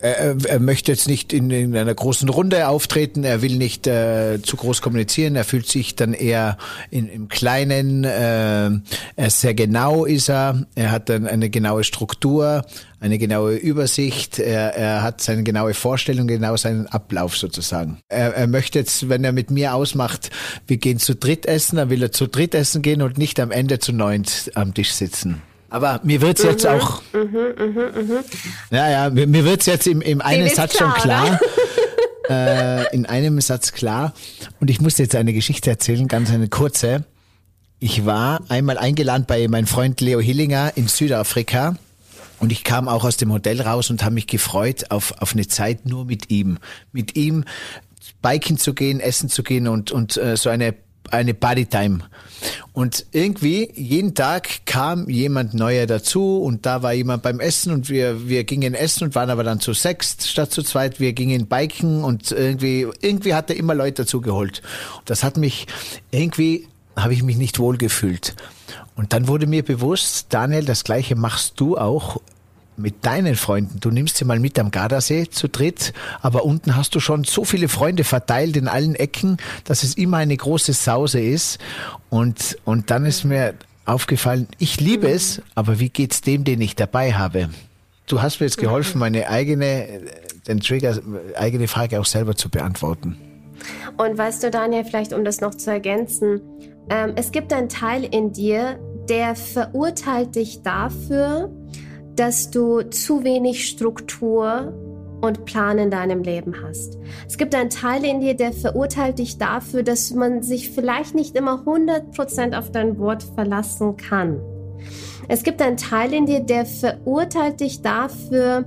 er, er, möchte jetzt nicht in, in, einer großen Runde auftreten, er will nicht äh, zu groß kommunizieren, er fühlt sich dann eher in, im Kleinen, äh, er sehr genau ist er, er hat dann eine genaue Struktur, eine genaue Übersicht, er, er hat seine genaue Vorstellung, genau seinen Ablauf sozusagen. Er, er möchte jetzt, wenn er mit mir ausmacht, wir gehen zu dritt essen, dann will er zu dritt essen gehen und nicht am Ende zu neunt am Tisch sitzen. Aber mir wird's mhm, jetzt auch. Mhm, mh, mh. Ja, ja, mir, mir wird's jetzt im, im einen Satz klar, schon klar. äh, in einem Satz klar. Und ich muss jetzt eine Geschichte erzählen, ganz eine kurze. Ich war einmal eingeladen bei meinem Freund Leo Hillinger in Südafrika. Und ich kam auch aus dem Hotel raus und habe mich gefreut auf, auf eine Zeit nur mit ihm. Mit ihm biken zu gehen, essen zu gehen und, und äh, so eine eine Bodytime. Und irgendwie jeden Tag kam jemand neuer dazu und da war jemand beim Essen und wir, wir gingen essen und waren aber dann zu sechst statt zu zweit. Wir gingen biken und irgendwie, irgendwie hat er immer Leute dazu geholt. Und das hat mich, irgendwie habe ich mich nicht wohl gefühlt. Und dann wurde mir bewusst, Daniel, das gleiche machst du auch mit deinen Freunden. Du nimmst sie mal mit am Gardasee zu dritt, aber unten hast du schon so viele Freunde verteilt in allen Ecken, dass es immer eine große Sause ist. Und, und dann ist mir aufgefallen, ich liebe es, aber wie geht's dem, den ich dabei habe? du hast mir jetzt geholfen, meine eigene, den Trigger, eigene Frage auch selber zu beantworten. Und weißt du, Daniel, vielleicht um das noch zu ergänzen, ähm, es gibt einen Teil in dir, der verurteilt dich dafür, dass du zu wenig Struktur und Plan in deinem Leben hast. Es gibt einen Teil in dir, der verurteilt dich dafür, dass man sich vielleicht nicht immer 100% auf dein Wort verlassen kann. Es gibt einen Teil in dir, der verurteilt dich dafür,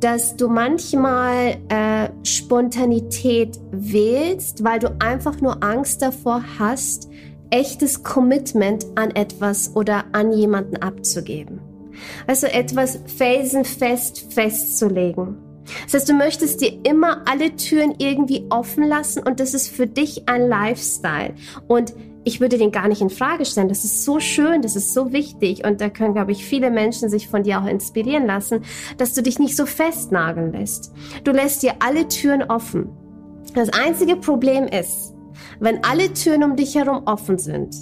dass du manchmal äh, Spontanität wählst, weil du einfach nur Angst davor hast, echtes Commitment an etwas oder an jemanden abzugeben. Also etwas felsenfest festzulegen. Das heißt, du möchtest dir immer alle Türen irgendwie offen lassen und das ist für dich ein Lifestyle. Und ich würde den gar nicht in Frage stellen. Das ist so schön, das ist so wichtig und da können, glaube ich, viele Menschen sich von dir auch inspirieren lassen, dass du dich nicht so festnageln lässt. Du lässt dir alle Türen offen. Das einzige Problem ist, wenn alle Türen um dich herum offen sind,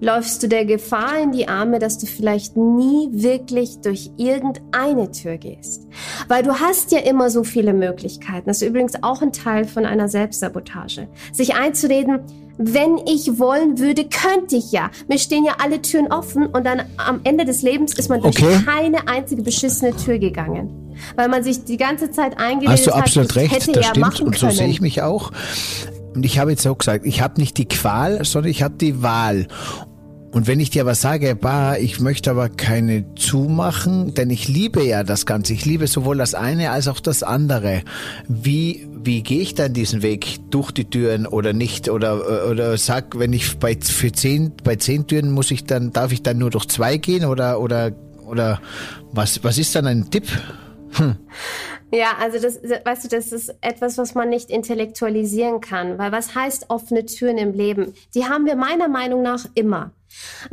läufst du der Gefahr in die Arme, dass du vielleicht nie wirklich durch irgendeine Tür gehst. Weil du hast ja immer so viele Möglichkeiten. Das ist übrigens auch ein Teil von einer Selbstsabotage. Sich einzureden, wenn ich wollen würde, könnte ich ja. Mir stehen ja alle Türen offen und dann am Ende des Lebens ist man durch okay. keine einzige beschissene Tür gegangen. Weil man sich die ganze Zeit eingeredet hat, Hast du absolut hat, recht, das ja stimmt und so sehe ich mich auch. Und ich habe jetzt auch gesagt, ich habe nicht die Qual, sondern ich habe die Wahl. Und wenn ich dir aber sage, bah, ich möchte aber keine zumachen, denn ich liebe ja das Ganze. Ich liebe sowohl das eine als auch das andere. Wie, wie gehe ich dann diesen Weg durch die Türen oder nicht? Oder, oder sag, wenn ich bei, für zehn, bei zehn Türen muss ich dann, darf ich dann nur durch zwei gehen oder, oder, oder was, was ist dann ein Tipp? Hm. Ja, also das, weißt du, das ist etwas, was man nicht intellektualisieren kann, weil was heißt offene Türen im Leben? Die haben wir meiner Meinung nach immer.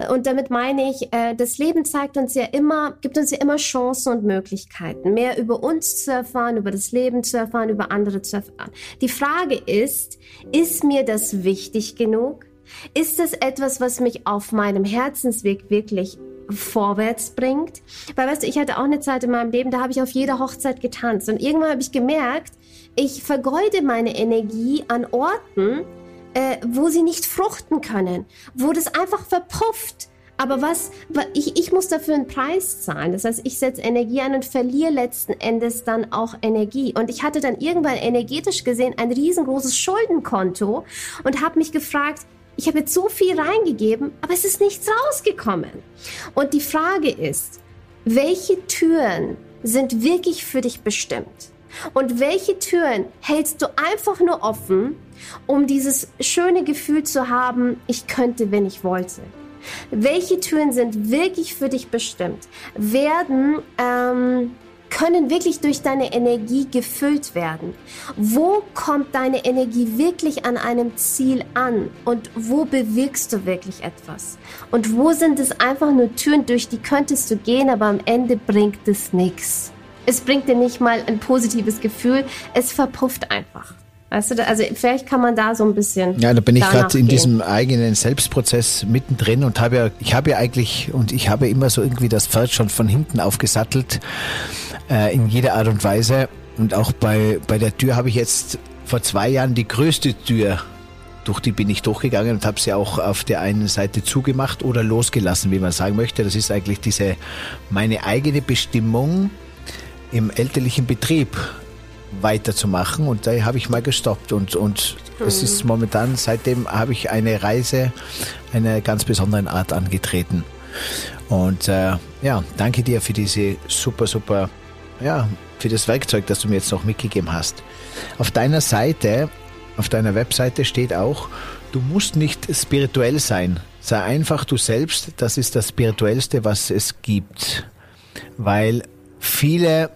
Und damit meine ich, äh, das Leben zeigt uns ja immer, gibt uns ja immer Chancen und Möglichkeiten, mehr über uns zu erfahren, über das Leben zu erfahren, über andere zu erfahren. Die Frage ist, ist mir das wichtig genug? Ist es etwas, was mich auf meinem Herzensweg wirklich vorwärts bringt? Weil weißt du, ich hatte auch eine Zeit in meinem Leben, da habe ich auf jeder Hochzeit getanzt und irgendwann habe ich gemerkt, ich vergeude meine Energie an Orten, äh, wo sie nicht fruchten können, wo das einfach verpufft. Aber was, ich, ich muss dafür einen Preis zahlen. Das heißt, ich setze Energie an und verliere letzten Endes dann auch Energie. Und ich hatte dann irgendwann energetisch gesehen ein riesengroßes Schuldenkonto und habe mich gefragt, ich habe jetzt so viel reingegeben, aber es ist nichts rausgekommen. Und die Frage ist, welche Türen sind wirklich für dich bestimmt? Und welche Türen hältst du einfach nur offen, um dieses schöne Gefühl zu haben, ich könnte, wenn ich wollte? Welche Türen sind wirklich für dich bestimmt? Werden ähm, können wirklich durch deine Energie gefüllt werden. Wo kommt deine Energie wirklich an einem Ziel an und wo bewirkst du wirklich etwas? Und wo sind es einfach nur Türen, durch die könntest du gehen, aber am Ende bringt es nichts es bringt dir nicht mal ein positives Gefühl, es verpufft einfach. Du, also vielleicht kann man da so ein bisschen. Ja, da bin ich gerade in diesem eigenen Selbstprozess mittendrin und habe ja, ich habe ja eigentlich und ich habe immer so irgendwie das Pferd schon von hinten aufgesattelt, äh, in jeder Art und Weise. Und auch bei, bei der Tür habe ich jetzt vor zwei Jahren die größte Tür, durch die bin ich durchgegangen und habe sie auch auf der einen Seite zugemacht oder losgelassen, wie man sagen möchte. Das ist eigentlich diese meine eigene Bestimmung im elterlichen Betrieb weiterzumachen und da habe ich mal gestoppt und, und mhm. es ist momentan, seitdem habe ich eine Reise einer ganz besonderen Art angetreten. Und äh, ja, danke dir für diese super, super, ja, für das Werkzeug, das du mir jetzt noch mitgegeben hast. Auf deiner Seite, auf deiner Webseite steht auch, du musst nicht spirituell sein. Sei einfach du selbst, das ist das Spirituellste, was es gibt. Weil viele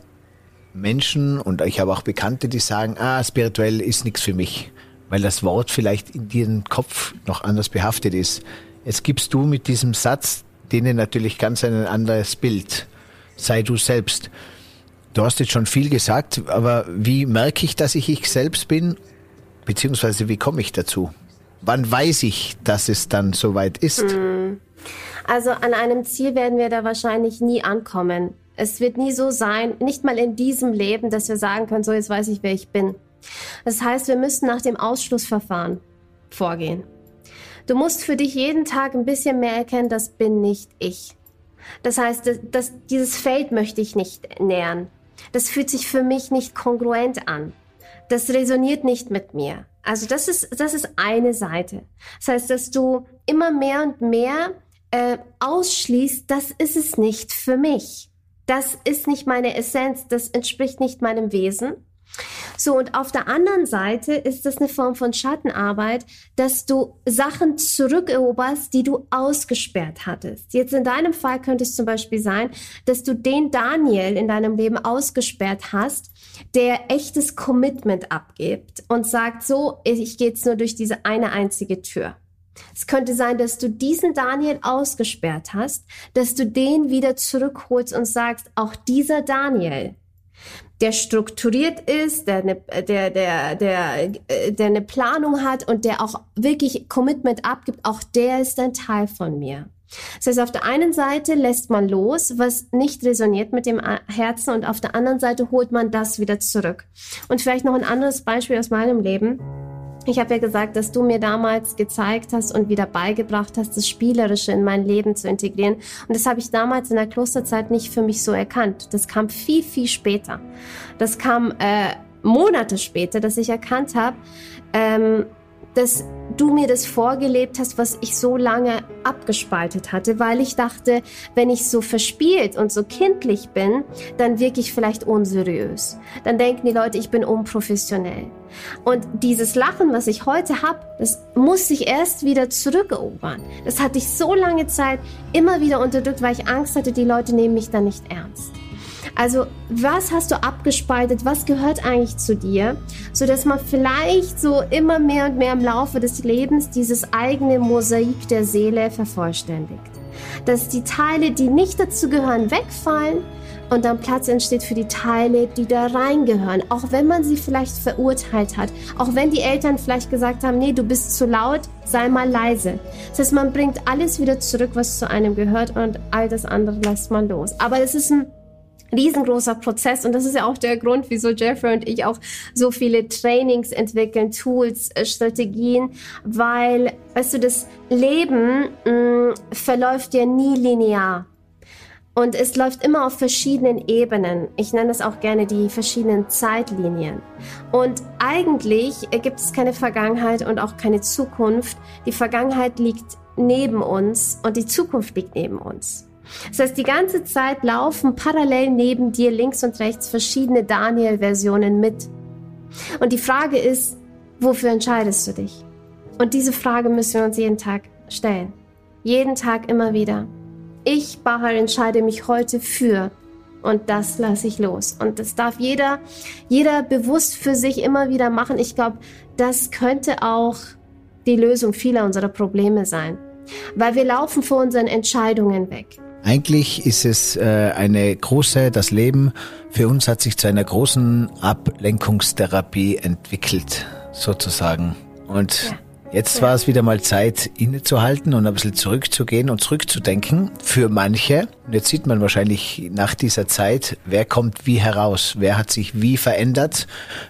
Menschen und ich habe auch Bekannte, die sagen, ah, spirituell ist nichts für mich, weil das Wort vielleicht in ihrem Kopf noch anders behaftet ist. Jetzt gibst du mit diesem Satz denen natürlich ganz ein anderes Bild. Sei du selbst. Du hast jetzt schon viel gesagt, aber wie merke ich, dass ich ich selbst bin? Beziehungsweise wie komme ich dazu? Wann weiß ich, dass es dann soweit ist? Hm. Also an einem Ziel werden wir da wahrscheinlich nie ankommen Es wird nie so sein, nicht mal in diesem Leben, dass wir sagen können, so jetzt weiß ich, wer ich bin. Das heißt, wir müssen nach dem Ausschlussverfahren vorgehen. Du musst für dich jeden Tag ein bisschen mehr erkennen, das bin nicht ich. Das heißt, das, das, dieses Feld möchte ich nicht nähern. Das fühlt sich für mich nicht kongruent an. Das resoniert nicht mit mir. Also das ist, das ist eine Seite. Das heißt, dass du immer mehr und mehr äh, ausschließt, das ist es nicht für mich. Das ist nicht meine Essenz, das entspricht nicht meinem Wesen. So, und auf der anderen Seite ist das eine Form von Schattenarbeit, dass du Sachen zurückeroberst, die du ausgesperrt hattest. Jetzt in deinem Fall könnte es zum Beispiel sein, dass du den Daniel in deinem Leben ausgesperrt hast, der echtes Commitment abgibt und sagt, so, ich gehe jetzt nur durch diese eine einzige Tür. Es könnte sein, dass du diesen Daniel ausgesperrt hast, dass du den wieder zurückholst und sagst, auch dieser Daniel, der strukturiert ist, der eine, der, der, der, der eine Planung hat und der auch wirklich Commitment abgibt, auch der ist ein Teil von mir. Das heißt, auf der einen Seite lässt man los, was nicht resoniert mit dem Herzen und auf der anderen Seite holt man das wieder zurück. Und vielleicht noch ein anderes Beispiel aus meinem Leben. Ich habe ja gesagt, dass du mir damals gezeigt hast und wieder beigebracht hast, das Spielerische in mein Leben zu integrieren. Und das habe ich damals in der Klosterzeit nicht für mich so erkannt. Das kam viel, viel später. Das kam äh, Monate später, dass ich erkannt habe, ähm, dass du mir das vorgelebt hast, was ich so lange abgespaltet hatte, weil ich dachte, wenn ich so verspielt und so kindlich bin, dann wirke ich vielleicht unseriös. Dann denken die Leute, ich bin unprofessionell. Und dieses Lachen, was ich heute habe, das muss ich erst wieder zurückerobern. Das hatte ich so lange Zeit immer wieder unterdrückt, weil ich Angst hatte, die Leute nehmen mich dann nicht ernst. Also was hast du abgespaltet? Was gehört eigentlich zu dir? So dass man vielleicht so immer mehr und mehr im Laufe des Lebens dieses eigene Mosaik der Seele vervollständigt. Dass die Teile, die nicht dazu gehören, wegfallen und dann Platz entsteht für die Teile, die da reingehören. Auch wenn man sie vielleicht verurteilt hat. Auch wenn die Eltern vielleicht gesagt haben, nee, du bist zu laut, sei mal leise. Das heißt, man bringt alles wieder zurück, was zu einem gehört und all das andere lässt man los. Aber es ist ein riesengroßer Prozess und das ist ja auch der Grund, wieso Jeffrey und ich auch so viele Trainings entwickeln, Tools, äh, Strategien, weil, weißt du, das Leben mh, mm, verläuft ja nie linear. Und es läuft immer auf verschiedenen Ebenen. Ich nenne das auch gerne die verschiedenen Zeitlinien. Und eigentlich gibt es keine Vergangenheit und auch keine Zukunft. Die Vergangenheit liegt neben uns und die Zukunft liegt neben uns. Das heißt, die ganze Zeit laufen parallel neben dir links und rechts verschiedene Daniel-Versionen mit. Und die Frage ist, wofür entscheidest du dich? Und diese Frage müssen wir uns jeden Tag stellen. Jeden Tag immer wieder. Ich, Bahar, entscheide mich heute für und das lasse ich los. Und das darf jeder, jeder bewusst für sich immer wieder machen. Ich glaube, das könnte auch die Lösung vieler unserer Probleme sein. Weil wir laufen vor unseren Entscheidungen weg. Eigentlich ist es äh, eine große, das Leben für uns hat sich zu einer großen Ablenkungstherapie entwickelt, sozusagen. Und ja. jetzt ja. war es wieder mal Zeit, innezuhalten und ein bisschen zurückzugehen und zurückzudenken für manche. Und jetzt sieht man wahrscheinlich nach dieser Zeit, wer kommt wie heraus, wer hat sich wie verändert,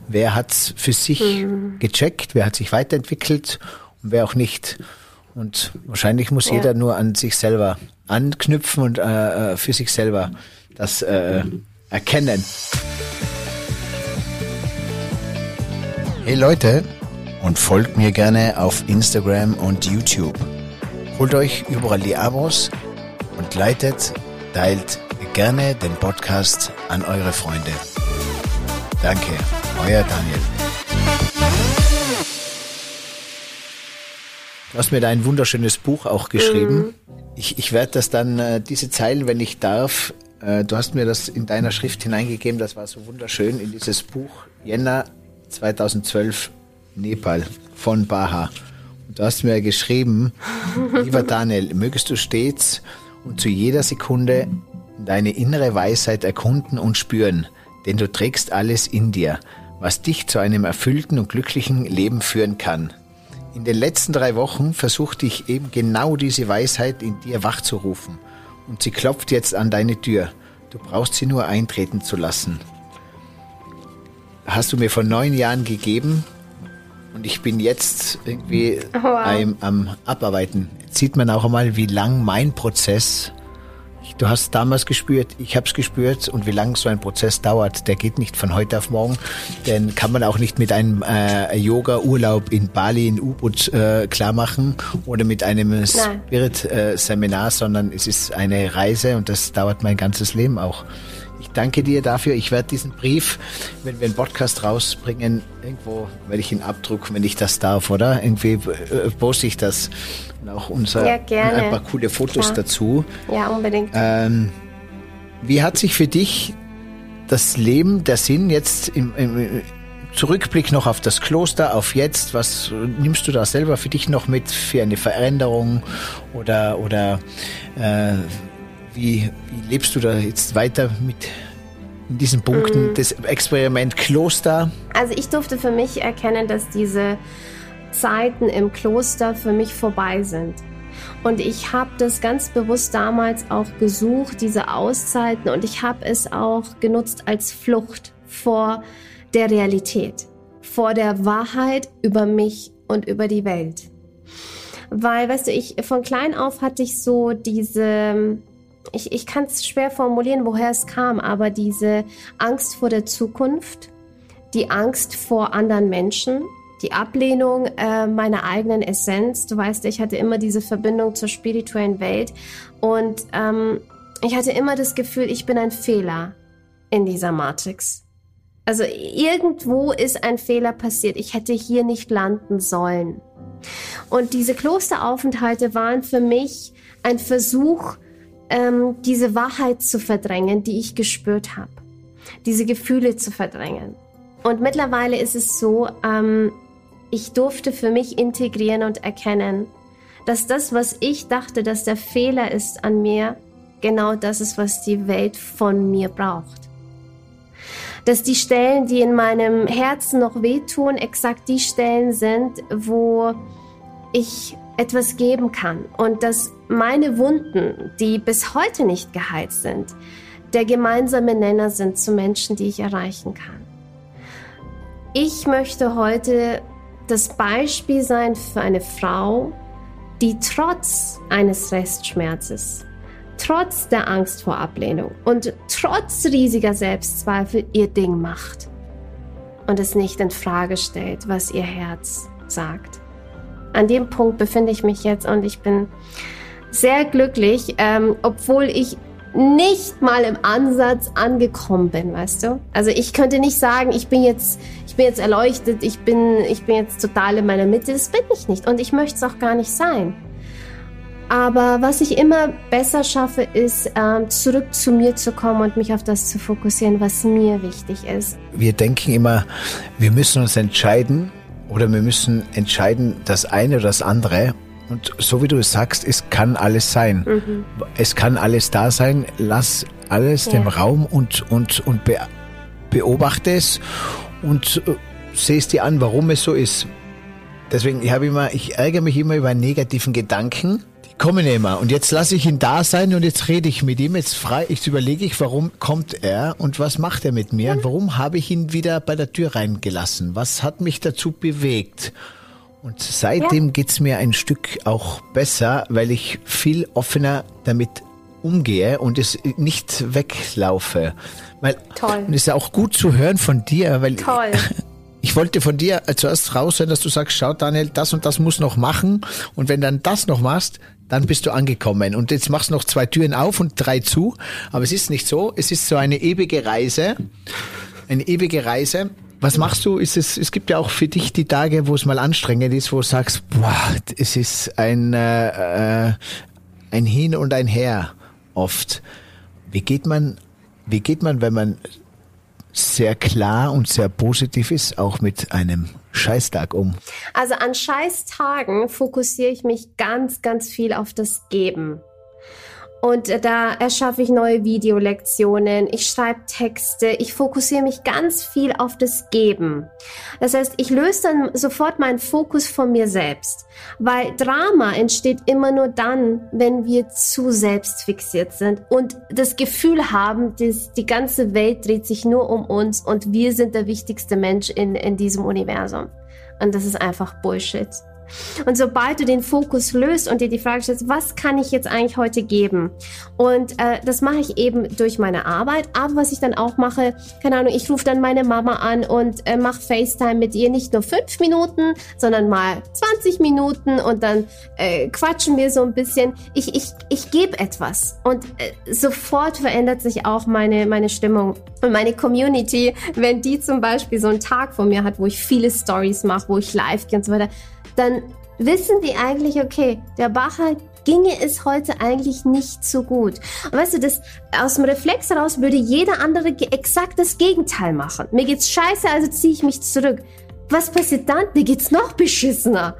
wer hat für sich mhm. gecheckt, wer hat sich weiterentwickelt und wer auch nicht. Und wahrscheinlich muss ja. jeder nur an sich selber anknüpfen und äh, äh, für sich selber das äh, erkennen. Hey Leute, und folgt mir gerne auf Instagram und YouTube. Holt euch überall die Abos und leitet, teilt gerne den Podcast an eure Freunde. Danke, euer Daniel. Du hast mir da ein wunderschönes Buch auch geschrieben. Mhm. Ich, ich werde das dann, äh, diese Zeilen, wenn ich darf, äh, du hast mir das in deiner Schrift hineingegeben, das war so wunderschön, in dieses Buch Jänner 2012 Nepal von Baha. Und du hast mir geschrieben, lieber Daniel, mögest du stets und zu jeder Sekunde deine innere Weisheit erkunden und spüren, denn du trägst alles in dir, was dich zu einem erfüllten und glücklichen Leben führen kann. In den letzten drei Wochen versuchte ich eben genau diese Weisheit in dir wachzurufen. Und sie klopft jetzt an deine Tür. Du brauchst sie nur eintreten zu lassen. Hast du mir vor neun Jahren gegeben und ich bin jetzt irgendwie wow. am, am Abarbeiten. Jetzt sieht man auch einmal, wie lang mein Prozess Du hast damals gespürt, ich habe es gespürt und wie lange so ein Prozess dauert, der geht nicht von heute auf morgen. Den kann man auch nicht mit einem äh, Yoga-Urlaub in Bali in U-Boot äh, klar machen oder mit einem Spirit-Seminar, äh, sondern es ist eine Reise und das dauert mein ganzes Leben auch. Ich danke dir dafür. Ich werde diesen Brief, wenn wir einen Podcast rausbringen, irgendwo werde ich ihn abdrucken, wenn ich das darf, oder? Irgendwie äh, poste ich das. Und auch unser, ja, ein paar coole Fotos Klar. dazu. Ja, unbedingt. Ähm, wie hat sich für dich das Leben, der Sinn jetzt im, im Zurückblick noch auf das Kloster, auf jetzt, was nimmst du da selber für dich noch mit für eine Veränderung oder, oder äh, wie, wie lebst du da jetzt weiter mit in diesen Punkten, mm. das Experiment Kloster? Also ich durfte für mich erkennen, dass diese Zeiten im Kloster für mich vorbei sind. Und ich habe das ganz bewusst damals auch gesucht, diese Auszeiten, und ich habe es auch genutzt als Flucht vor der Realität, vor der Wahrheit über mich und über die Welt. Weil, weißt du, ich von klein auf hatte ich so diese ich, ich kann es schwer formulieren, woher es kam, aber diese Angst vor der Zukunft, die Angst vor anderen Menschen, die Ablehnung äh, meiner eigenen Essenz. Du weißt, ich hatte immer diese Verbindung zur spirituellen Welt und ähm, ich hatte immer das Gefühl, ich bin ein Fehler in dieser Matrix. Also irgendwo ist ein Fehler passiert. Ich hätte hier nicht landen sollen. Und diese Klosteraufenthalte waren für mich ein Versuch, ähm, diese Wahrheit zu verdrängen, die ich gespürt habe. Diese Gefühle zu verdrängen. Und mittlerweile ist es so, ähm, ich durfte für mich integrieren und erkennen, dass das, was ich dachte, dass der Fehler ist an mir, genau das ist, was die Welt von mir braucht. Dass die Stellen, die in meinem Herzen noch wehtun, exakt die Stellen sind, wo ich etwas geben kann und dass meine Wunden, die bis heute nicht geheilt sind, der gemeinsame Nenner sind zu Menschen, die ich erreichen kann. Ich möchte heute das Beispiel sein für eine Frau, die trotz eines Restschmerzes, trotz der Angst vor Ablehnung und trotz riesiger Selbstzweifel ihr Ding macht und es nicht in Frage stellt, was ihr Herz sagt an dem Punkt befinde ich mich jetzt und ich bin sehr glücklich, ähm, obwohl ich nicht mal im Ansatz angekommen bin, weißt du? Also ich könnte nicht sagen, ich bin jetzt, ich bin jetzt erleuchtet, ich bin, ich bin jetzt total in meiner Mitte. Das bin ich nicht und ich möchte es auch gar nicht sein. Aber was ich immer besser schaffe, ist, ähm, zurück zu mir zu kommen und mich auf das zu fokussieren, was mir wichtig ist. Wir denken immer, wir müssen uns entscheiden, oder wir müssen entscheiden, das eine oder das andere. Und so wie du es sagst, es kann alles sein. Mhm. Es kann alles da sein. Lass alles ja. dem Raum und, und, und be beobachte es und äh, seh es dir an, warum es so ist. Deswegen, ich habe immer, ich ärgere mich immer über einen negativen Gedanken kommen immer. Und jetzt lasse ich ihn da sein und jetzt rede ich mit ihm. Jetzt frei, ich überlege ich, warum kommt er und was macht er mit mir und warum habe ich ihn wieder bei der Tür reingelassen? Was hat mich dazu bewegt? Und seitdem ja. geht's mir ein Stück auch besser, weil ich viel offener damit umgehe und es nicht weglaufe. Weil, Toll. Und es ist auch gut zu hören von dir, weil Toll. ich wollte von dir zuerst raus dass du sagst, schau Daniel, das und das muss noch machen. Und wenn dann das noch machst, dann bist du angekommen. Und jetzt machst du noch zwei Türen auf und drei zu. Aber es ist nicht so. Es ist so eine ewige Reise. Eine ewige Reise. Was machst du? Ist es, es gibt ja auch für dich die Tage, wo es mal anstrengend ist, wo du sagst, boah, es ist ein, äh, äh ein Hin und ein Her oft. Wie geht man, wie geht man, wenn man sehr klar und sehr positiv ist, auch mit einem Scheißtag um? Also an Scheißtagen fokussiere ich mich ganz, ganz viel auf das Geben. Und äh, da erschaffe ich neue Videolektionen, ich schreibe Texte, ich fokussiere mich ganz viel auf das Geben. Das heißt, ich löse dann sofort meinen Fokus von mir selbst, weil Drama entsteht immer nur dann, wenn wir zu selbstfixiert sind und das Gefühl haben, dass die ganze Welt dreht sich nur um uns und wir sind der wichtigste Mensch in, in diesem Universum. Und das ist einfach Bullshit. Und sobald du den Fokus löst und dir die Frage stellst, was kann ich jetzt eigentlich heute geben? Und äh, das mache ich eben durch meine Arbeit. Aber was ich dann auch mache, keine Ahnung, ich rufe dann meine Mama an und äh, mache FaceTime mit ihr nicht nur fünf Minuten, sondern mal 20 Minuten und dann äh, quatschen wir so ein bisschen. Ich, ich, ich gebe etwas und äh, sofort verändert sich auch meine, meine Stimmung. Und meine Community, wenn die zum Beispiel so einen Tag von mir hat, wo ich viele Stories mache, wo ich live gehe und so weiter, dann wissen die eigentlich, okay, der Bacher ginge es heute eigentlich nicht so gut. Und weißt du, das, aus dem Reflex heraus würde jeder andere exakt das Gegenteil machen. Mir geht's scheiße, also ziehe ich mich zurück. Was passiert dann? Mir geht's noch beschissener.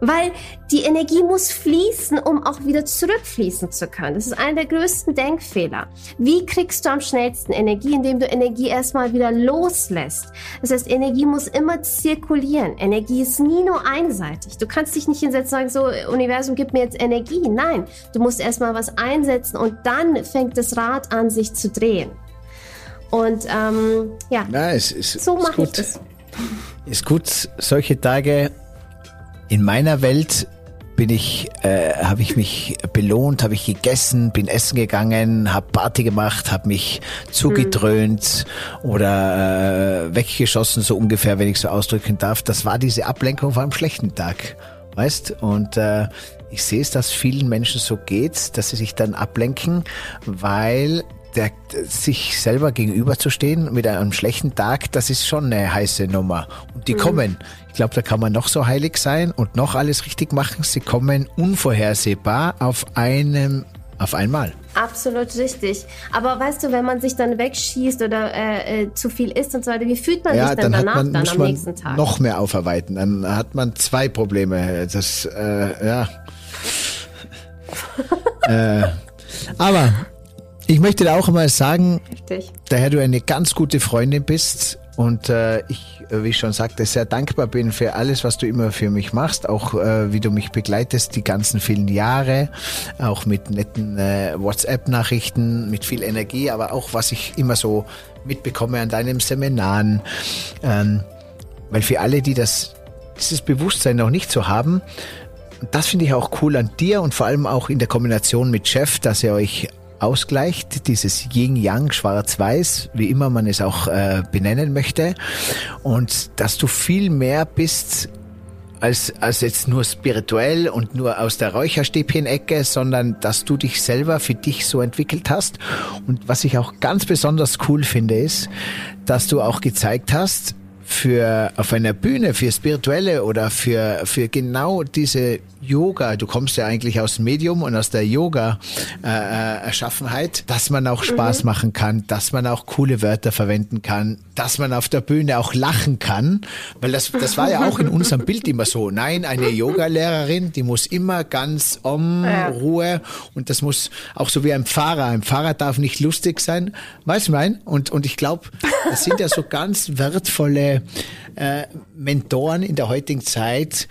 Weil die Energie muss fließen, um auch wieder zurückfließen zu können. Das ist einer der größten Denkfehler. Wie kriegst du am schnellsten Energie, indem du Energie erstmal wieder loslässt? Das heißt, Energie muss immer zirkulieren. Energie ist nie nur einseitig. Du kannst dich nicht hinsetzen und sagen, so, Universum, gib mir jetzt Energie. Nein, du musst erstmal was einsetzen und dann fängt das Rad an, sich zu drehen. Und ähm, ja, ja es, es, so mache ich das. Ist gut, solche Tage in meiner Welt bin ich, äh, habe ich mich belohnt, habe ich gegessen, bin essen gegangen, habe Party gemacht, habe mich zugedröhnt mhm. oder äh, weggeschossen, so ungefähr, wenn ich so ausdrücken darf. Das war diese Ablenkung vor einem schlechten Tag, weißt? Und äh, ich sehe es, dass vielen Menschen so geht, dass sie sich dann ablenken, weil der, sich selber gegenüberzustehen mit einem schlechten Tag, das ist schon eine heiße Nummer. Und die mhm. kommen. Ich glaube, da kann man noch so heilig sein und noch alles richtig machen. Sie kommen unvorhersehbar auf einem, auf einmal. Absolut richtig. Aber weißt du, wenn man sich dann wegschießt oder äh, äh, zu viel isst und so weiter, wie fühlt man ja, sich dann, dann danach man, dann am nächsten Tag? Noch mehr aufarbeiten. Dann hat man zwei Probleme. Das, äh, ja. äh, aber ich möchte da auch mal sagen, Richtig. daher du eine ganz gute Freundin bist und äh, ich, äh, wie ich schon sagte, sehr dankbar bin für alles, was du immer für mich machst, auch äh, wie du mich begleitest die ganzen vielen Jahre, auch mit netten äh, WhatsApp-Nachrichten, mit viel Energie, aber auch was ich immer so mitbekomme an deinen Seminaren. Ähm, weil für alle, die das, dieses Bewusstsein noch nicht so haben, das finde ich auch cool an dir und vor allem auch in der Kombination mit Chef, dass ihr euch ausgleicht, dieses Yin-Yang, Schwarz-Weiß, wie immer man es auch äh, benennen möchte, und dass du viel mehr bist als, als jetzt nur spirituell und nur aus der Räucherstäbchen-Ecke, sondern dass du dich selber für dich so entwickelt hast. Und was ich auch ganz besonders cool finde, ist, dass du auch gezeigt hast, für auf einer Bühne für spirituelle oder für für genau diese Yoga, du kommst ja eigentlich aus Medium und aus der Yoga äh, äh, Erschaffenheit, dass man auch Spaß mhm. machen kann, dass man auch coole Wörter verwenden kann, dass man auf der Bühne auch lachen kann, weil das das war ja auch in unserem Bild immer so. Nein, eine Yoga-Lehrerin, die muss immer ganz um ja. Ruhe und das muss auch so wie ein Pfarrer. Ein Pfarrer darf nicht lustig sein, weißt du mein? Und und ich glaube, das sind ja so ganz wertvolle äh, Mentoren in der heutigen Zeit,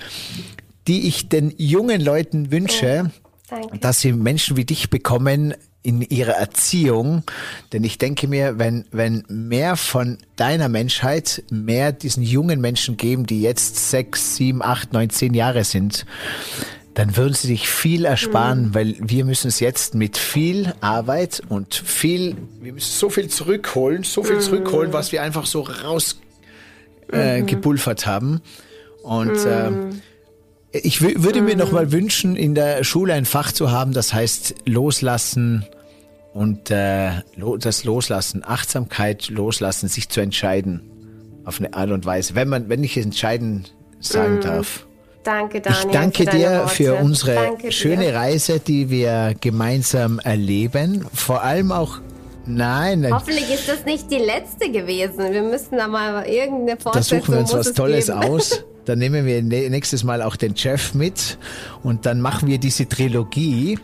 die ich den jungen Leuten wünsche, oh, dass sie Menschen wie dich bekommen in ihrer Erziehung. Denn ich denke mir, wenn, wenn mehr von deiner Menschheit mehr diesen jungen Menschen geben, die jetzt sechs, sieben, acht, neun, zehn Jahre sind, dann würden sie sich viel ersparen, mhm. weil wir müssen es jetzt mit viel Arbeit und viel, wir müssen so viel zurückholen, so viel mhm. zurückholen, was wir einfach so raus äh, mhm. gepulvert haben. Und äh, ich würde mir noch mal wünschen, in der Schule ein Fach zu haben, das heißt Loslassen und äh, das Loslassen, Achtsamkeit, Loslassen, sich zu entscheiden auf eine Art und Weise, wenn man, wenn ich es entscheiden sagen mm. darf. Danke, Daniel. Ich danke für dir für unsere danke schöne dir. Reise, die wir gemeinsam erleben. Vor allem auch Nein, nein. Hoffentlich ist das nicht die letzte gewesen. Wir müssen da mal irgendeine Fortsetzung Da suchen wir uns was Tolles geben. aus. Dann nehmen wir nächstes Mal auch den Chef mit und dann machen wir diese Trilogie.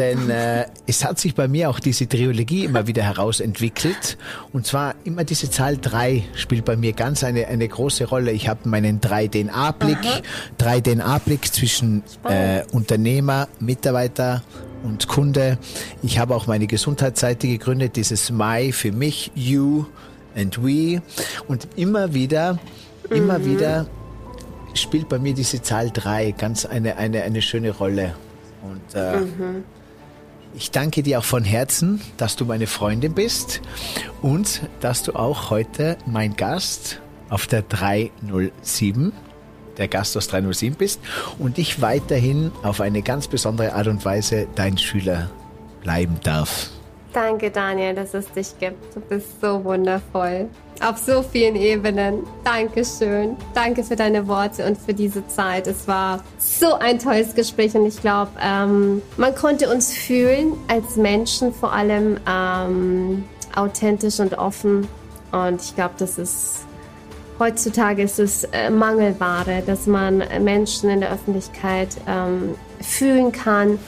Denn äh, es hat sich bei mir auch diese Trilogie immer wieder herausentwickelt. Und zwar immer diese Zahl 3 spielt bei mir ganz eine, eine große Rolle. Ich habe meinen 3-DNA-Blick, 3-DNA-Blick zwischen äh, Unternehmer, Mitarbeiter und Kunde. Ich habe auch meine Gesundheitsseite gegründet, dieses My für mich, You and We. Und immer wieder, immer mhm. wieder spielt bei mir diese Zahl 3 ganz eine, eine, eine schöne Rolle. Und äh, mhm. Ich danke dir auch von Herzen, dass du meine Freundin bist und dass du auch heute mein Gast auf der 307 der Gast aus 307 bist und ich weiterhin auf eine ganz besondere Art und Weise dein Schüler bleiben darf. Danke, Daniel, dass es dich gibt. Du bist so wundervoll. Auf so vielen Ebenen. Dankeschön. Danke für deine Worte und für diese Zeit. Es war so ein tolles Gespräch und ich glaube, ähm, man konnte uns fühlen als Menschen, vor allem ähm, authentisch und offen. Und ich glaube, das ist heutzutage ist es äh, Mangelware, dass man Menschen in der Öffentlichkeit ähm, fühlen kann,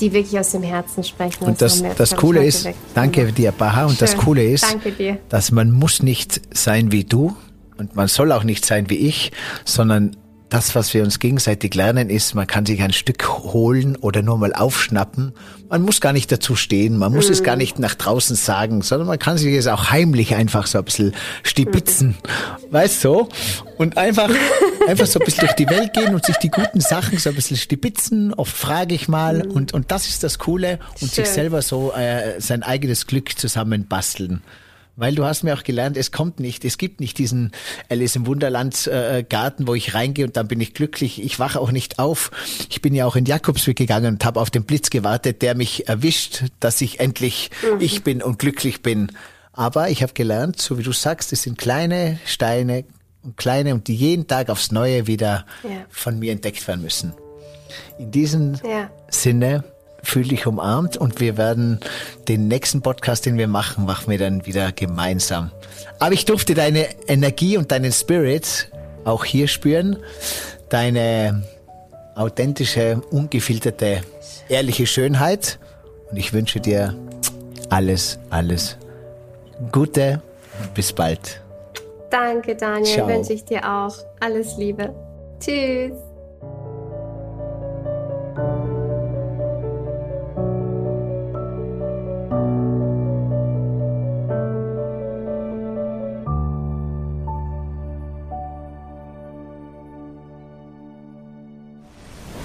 die wirklich aus dem Herzen sprechen. Und das, das, das Coole ist, danke dir, Baha, und Schön. das Coole ist, dass man muss nicht sein wie du und man soll auch nicht sein wie ich, sondern das, was wir uns gegenseitig lernen, ist, man kann sich ein Stück holen oder nur mal aufschnappen. Man muss gar nicht dazu stehen, man muss mm. es gar nicht nach draußen sagen, sondern man kann sich es auch heimlich einfach so ein bisschen stibitzen, mm. weißt du? So? Und einfach, einfach so ein bisschen durch die Welt gehen und sich die guten Sachen so ein bisschen stibitzen. Oft frage ich mal mm. und, und das ist das Coole und Schön. sich selber so äh, sein eigenes Glück zusammenbasteln. Weil du hast mir auch gelernt, es kommt nicht, es gibt nicht diesen Alice im Wunderland äh, Garten, wo ich reingehe und dann bin ich glücklich. Ich wache auch nicht auf. Ich bin ja auch in Jakobsweg gegangen und habe auf den Blitz gewartet, der mich erwischt, dass ich endlich mhm. ich bin und glücklich bin. Aber ich habe gelernt, so wie du sagst, es sind kleine Steine und kleine und die jeden Tag aufs Neue wieder ja. von mir entdeckt werden müssen. In diesem ja. Sinne fühl dich umarmt und wir werden den nächsten Podcast, den wir machen, machen wir dann wieder gemeinsam. Aber ich durfte deine Energie und deinen Spirit auch hier spüren, deine authentische, ungefilterte, ehrliche Schönheit und ich wünsche dir alles, alles Gute und bis bald. Danke, Daniel, Ciao. wünsche ich dir auch. Alles Liebe. Tschüss.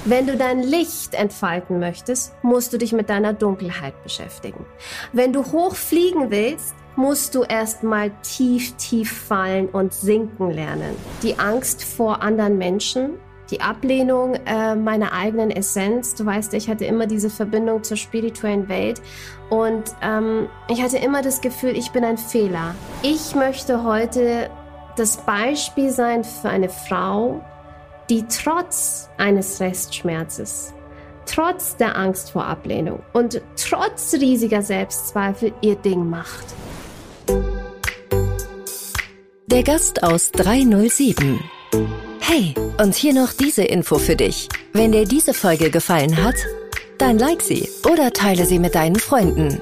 Wenn du dein Licht entfalten möchtest, musst du dich mit deiner Dunkelheit beschäftigen. Wenn du hoch fliegen willst, musst du erstmal tief, tief fallen und sinken lernen. Die Angst vor anderen Menschen, die Ablehnung äh, meiner eigenen Essenz. Du weißt, ich hatte immer diese Verbindung zur spirituellen Welt und ähm, ich hatte immer das Gefühl, ich bin ein Fehler. Ich möchte heute das Beispiel sein für eine Frau, die trotz eines Restschmerzes, trotz der Angst vor Ablehnung und trotz riesiger Selbstzweifel ihr Ding macht. Der Gast aus 307. Hey, und hier noch diese Info für dich. Wenn dir diese Folge gefallen hat, dann like sie oder teile sie mit deinen Freunden.